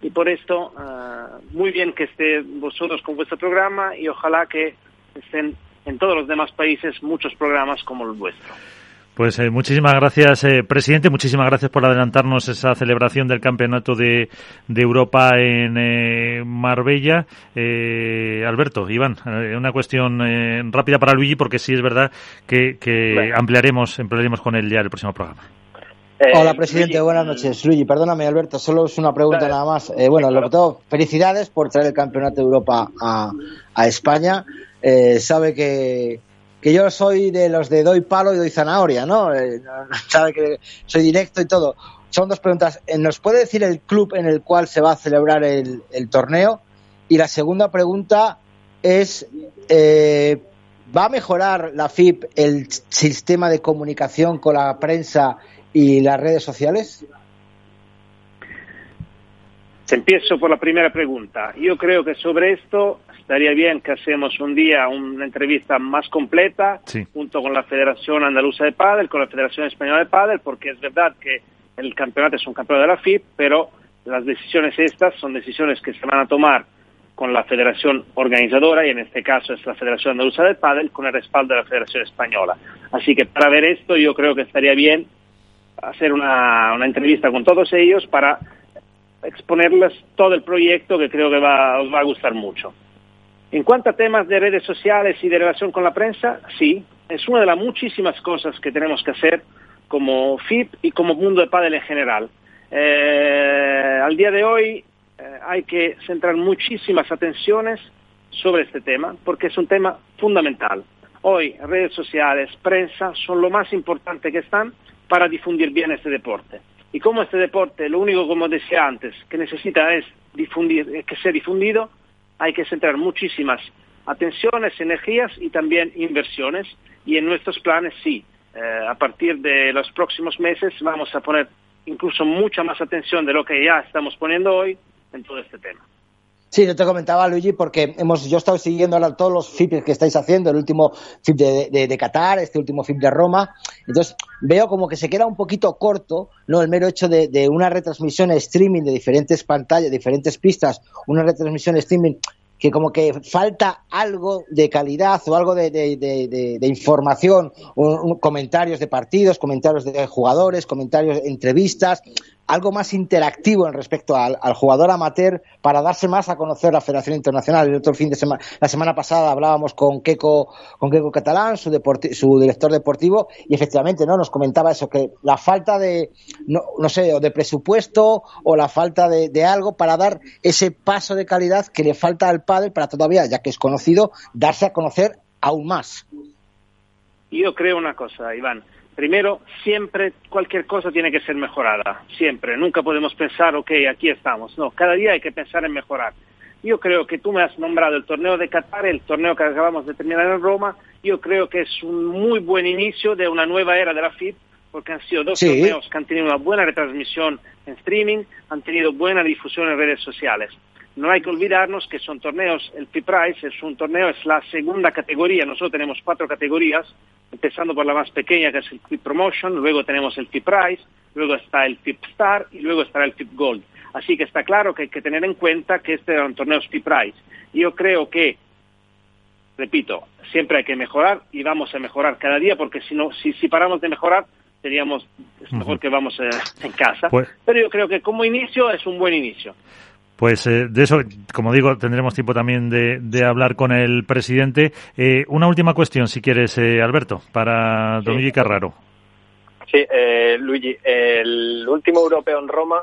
Y por esto, eh, muy bien que esté vosotros con vuestro programa y ojalá que estén en todos los demás países muchos programas como el vuestro. Pues eh, muchísimas gracias, eh, presidente. Muchísimas gracias por adelantarnos esa celebración del Campeonato de, Europa en eh, Marbella. Alberto, Iván, una cuestión rápida para Luigi, porque sí es verdad que, ampliaremos, ampliaremos con él ya el próximo programa. Hola, presidente. buenas noches. Luigi, perdóname, Alberto. Solo es una pregunta nada más. bueno, lo que todo, felicidades por traer el Campeonato de Europa a, a España. sabe que que yo soy de los de doy palo y doy zanahoria, ¿no? Eh, que soy directo y todo. Son dos preguntas. Eh, ¿Nos puede decir el club en el cual se va a celebrar el, torneo? Y la segunda pregunta es, eh, ¿va a mejorar la FIP el sistema de comunicación con la prensa y las redes sociales? Empiezo por la primera pregunta. Yo creo que sobre esto estaría bien que hacemos un día una entrevista más completa junto con la Federación Andaluza de Padel, con la Federación Española de Padel, porque es verdad que el campeonato es un campeonato de la FIP, pero las decisiones estas son decisiones que se van a tomar con la federación organizadora, y en este caso es la Federación Andaluza del Padel, con el respaldo de la Federación Española. Así que para ver esto yo creo que estaría bien hacer una, una entrevista con todos ellos para exponerles todo el proyecto que creo que va, os va a gustar mucho. En cuanto a temas de redes sociales y de relación con la prensa, sí, es una de las muchísimas cosas que tenemos que hacer como FIP y como mundo de pádel en general. Eh, al día de hoy eh, hay que centrar muchísimas atenciones sobre este tema porque es un tema fundamental. Hoy redes sociales, prensa son lo más importante que están para difundir bien este deporte. Y como este deporte, lo único, como decía antes, que necesita es difundir, que sea difundido, hay que centrar muchísimas atenciones, energías y también inversiones. Y en nuestros planes sí, eh, a partir de los próximos meses vamos a poner incluso mucha más atención de lo que ya estamos poniendo hoy en todo este tema. Sí, yo te comentaba, Luigi, porque hemos, yo he estado siguiendo ahora todos los FIP que estáis haciendo, el último FIP de, Qatar, este último FIP de Roma. Entonces, veo como que se queda un poquito corto, ¿no? El mero hecho de, una retransmisión streaming de diferentes pantallas, diferentes pistas, una retransmisión streaming que como que falta algo de calidad o algo de, información, comentarios de partidos, comentarios de jugadores, comentarios, entrevistas, algo más interactivo en respecto al, jugador amateur para darse más a conocer la Federación Internacional. El otro fin de semana, la semana pasada hablábamos con Keco, con Keco Catalán, su, su director deportivo, y efectivamente, ¿no? Nos comentaba eso, que la falta de, no, no sé, o de presupuesto o la falta de, de, algo para dar ese paso de calidad que le falta al padre para todavía, ya que es conocido, darse a conocer aún más. Yo creo una cosa, Iván Primero, siempre cualquier cosa tiene que ser mejorada, siempre. Nunca podemos pensar, ok, aquí estamos. No, cada día hay que pensar en mejorar. Yo creo que tú me has nombrado el torneo de Qatar, el torneo que acabamos de terminar en Roma. Yo creo que es un muy buen inicio de una nueva era de la FIP, porque han sido dos torneos que han tenido una buena retransmisión en streaming, han tenido buena difusión en redes sociales. No hay que olvidarnos que son torneos, el FIP Price es un torneo, es la segunda categoría, nosotros tenemos cuatro categorías, empezando por la más pequeña que es el FIP Promotion, luego tenemos el FIP Price, luego está el FIP Star y luego estará el FIP Gold. Así que está claro que hay que tener en cuenta que este era un torneo FIP Price. Yo creo que, repito, siempre hay que mejorar y vamos a mejorar cada día porque si, no, si, si paramos de mejorar seríamos, es mejor que vamos eh, en casa. Pues Pero yo creo que como inicio es un buen inicio. Pues eh, de eso, como digo, tendremos tiempo también de, de hablar con el presidente. Eh, una última cuestión, si quieres, eh, Alberto, para Don Luigi Carraro. Sí, eh, Luigi, el último europeo en Roma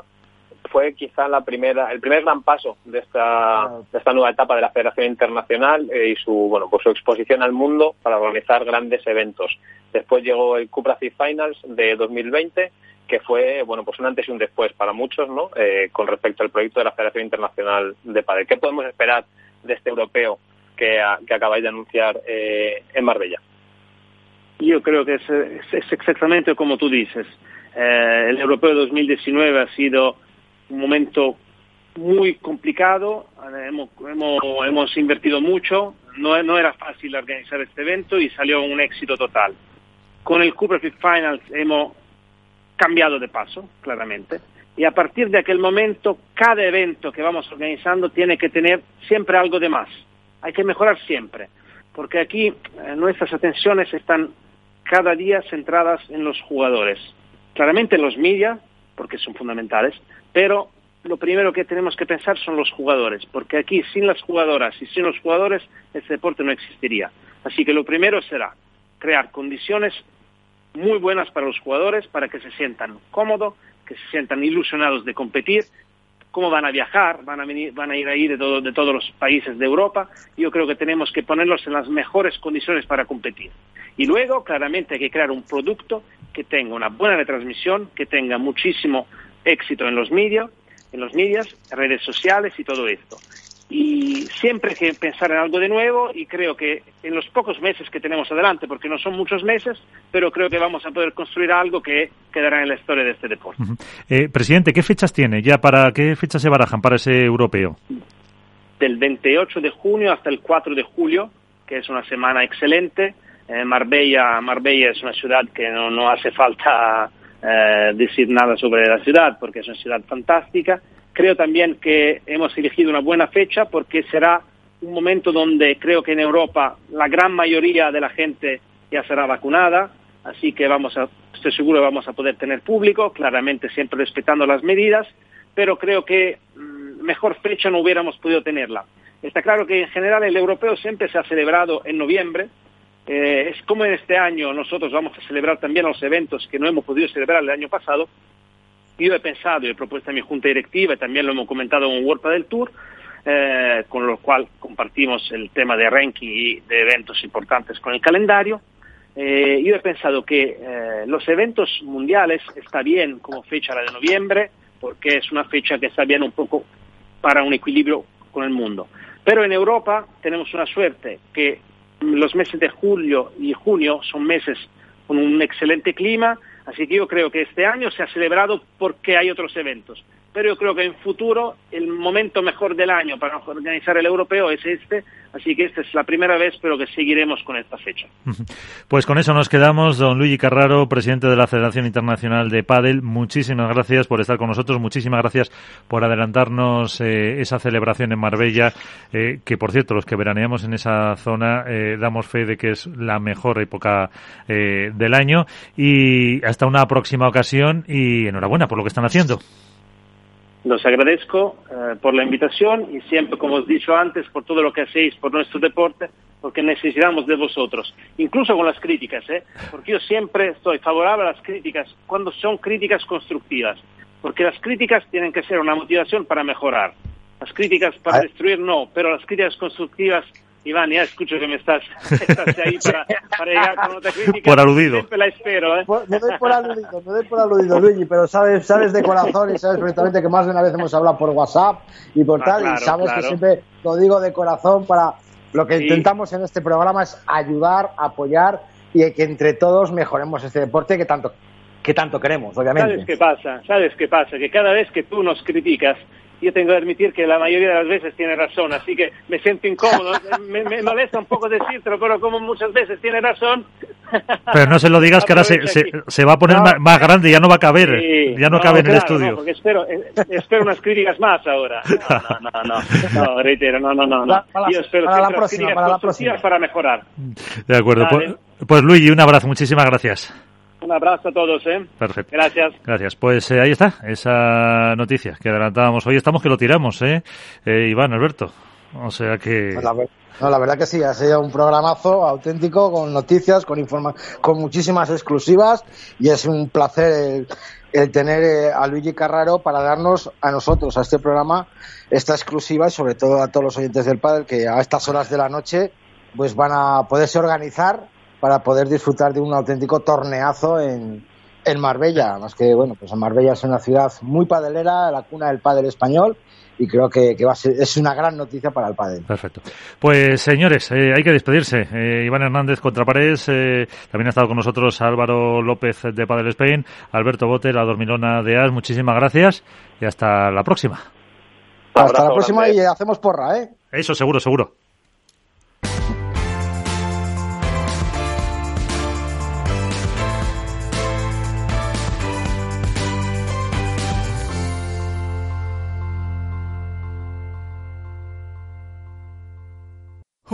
fue quizá la primera, el primer gran paso de esta, de esta nueva etapa de la Federación Internacional y su, bueno, pues su exposición al mundo para organizar grandes eventos. Después llegó el Cupra Finals de 2020 que fue bueno pues un antes y un después para muchos no eh, con respecto al proyecto de la Federación Internacional de Padel qué podemos esperar de este europeo que, acabáis de anunciar eh, en Marbella yo creo que es, es, exactamente como tú dices. Eh, el europeo 2019 ha sido un momento muy complicado. Hemos, hemos, hemos invertido mucho. No, era fácil organizar este evento y salió un éxito total. Con el Cooper Finals hemos cambiado de paso, claramente. Y a partir de aquel momento, cada evento que vamos organizando tiene que tener siempre algo de más. Hay que mejorar siempre, porque aquí eh, nuestras atenciones están cada día centradas en los jugadores. Claramente en los media, porque son fundamentales, pero lo primero que tenemos que pensar son los jugadores, porque aquí sin las jugadoras y sin los jugadores este deporte no existiría. Así que lo primero será crear condiciones muy buenas para los jugadores, para que se sientan cómodos, que se sientan ilusionados de competir, cómo van a viajar, van a, venir, van a ir ahí de, todo, de todos los países de Europa. Yo creo que tenemos que ponerlos en las mejores condiciones para competir. Y luego, claramente, hay que crear un producto que tenga una buena retransmisión, que tenga muchísimo éxito en los medios, en los medios, redes sociales y todo esto y siempre hay que pensar en algo de nuevo y creo que en los pocos meses que tenemos adelante, porque no son muchos meses, pero creo que vamos a poder construir algo que quedará en la historia de este deporte. eh, presidente, ¿qué fechas tiene ya? ¿Para qué fechas se barajan para ese europeo? Del 28 de junio hasta el 4 de julio, que es una semana excelente. Eh, Marbella, Marbella es una ciudad que no, no hace falta eh, decir nada sobre la ciudad, porque es una ciudad fantástica Creo también que hemos elegido una buena fecha porque será un momento donde creo que en Europa la gran mayoría de la gente ya será vacunada, así que estoy seguro que vamos a poder tener público, claramente siempre respetando las medidas, pero creo que mm, mejor fecha no hubiéramos podido tenerla. Está claro que en general el europeo siempre se ha celebrado en noviembre, eh, es como en este año nosotros vamos a celebrar también los eventos que no hemos podido celebrar el año pasado, yo he pensado y he propuesto a mi junta directiva, y también lo hemos comentado en World del Tour, eh, con lo cual compartimos el tema de ranking y de eventos importantes con el calendario. Eh, yo he pensado que eh, los eventos mundiales está bien como fecha la de noviembre, porque es una fecha que está bien un poco para un equilibrio con el mundo. Pero en Europa tenemos una suerte que los meses de julio y junio son meses con un excelente clima, Así que yo creo que este año se ha celebrado porque hay otros eventos. Pero yo creo que en futuro el momento mejor del año para organizar el europeo es este, así que esta es la primera vez, pero que seguiremos con esta fecha. Pues con eso nos quedamos. Don Luigi Carraro, presidente de la Federación Internacional de Padel, muchísimas gracias por estar con nosotros, muchísimas gracias por adelantarnos eh, esa celebración en Marbella, eh, que por cierto, los que veraneamos en esa zona eh, damos fe de que es la mejor época del año. Y hasta una próxima ocasión y enhorabuena por lo que están haciendo. Los agradezco eh, por la invitación y siempre, como os he dicho antes, por todo lo que hacéis por nuestro deporte, porque necesitamos de vosotros, incluso con las críticas, ¿eh? porque yo siempre estoy favorable a las críticas cuando son críticas constructivas, porque las críticas tienen que ser una motivación para mejorar. Las críticas para destruir no, pero las críticas constructivas Iván, ya escucho que me estás, estás ahí para, para, llegar con otra crítica. Por aludido. Siempre la espero, ¿eh? me doy por aludido, me doy por aludido, Luigi, pero sabes, sabes de corazón y sabes perfectamente que más de una vez hemos hablado por WhatsApp y por ah, tal, y sabes que siempre lo digo de corazón para lo que intentamos en este programa es ayudar, apoyar y que entre todos mejoremos este deporte que tanto que tanto queremos, obviamente. ¿Sabes qué pasa? ¿Sabes qué pasa? Que cada vez que tú nos criticas, yo tengo que admitir que la mayoría de las veces tiene razón, así que me siento incómodo. me, me, molesta un poco decírtelo, pero como muchas veces tiene razón. Pero no se lo digas que ahora se, se, va a poner más, grande, ya no va a caber, ya no, cabe en el estudio. porque espero, eh, espero unas críticas más ahora. No, no, no, no, reitero, no, no, no. Yo espero para la próxima, para la próxima. para mejorar. De acuerdo, pues, pues Luigi, un abrazo, muchísimas gracias. Un abrazo a todos, ¿eh? Perfecto. Gracias. Gracias. Pues eh, ahí está, esa noticia que adelantábamos hoy. Estamos que lo tiramos, ¿eh? eh Iván, Alberto. O sea que... Pues la, la verdad que sí, ha sido un programazo auténtico con noticias, con informa con muchísimas exclusivas y es un placer el, tener eh, a Luigi Carraro para darnos a nosotros, a este programa, esta exclusiva y sobre todo a todos los oyentes del padre que a estas horas de la noche pues van a poderse organizar para poder disfrutar de un auténtico torneazo en, en Marbella. Más que, bueno, pues Marbella es una ciudad muy padelera, la cuna del pádel español, y creo que, va a ser, es una gran noticia para el pádel. Perfecto. Pues señores, eh, hay que despedirse. Eh, Iván Hernández contra Paredes, eh, también ha estado con nosotros Álvaro López de Padel Spain, Alberto Bote, la dormilona de AS, muchísimas gracias y hasta la próxima. Hasta la próxima y hacemos porra, ¿eh? Eso seguro, seguro.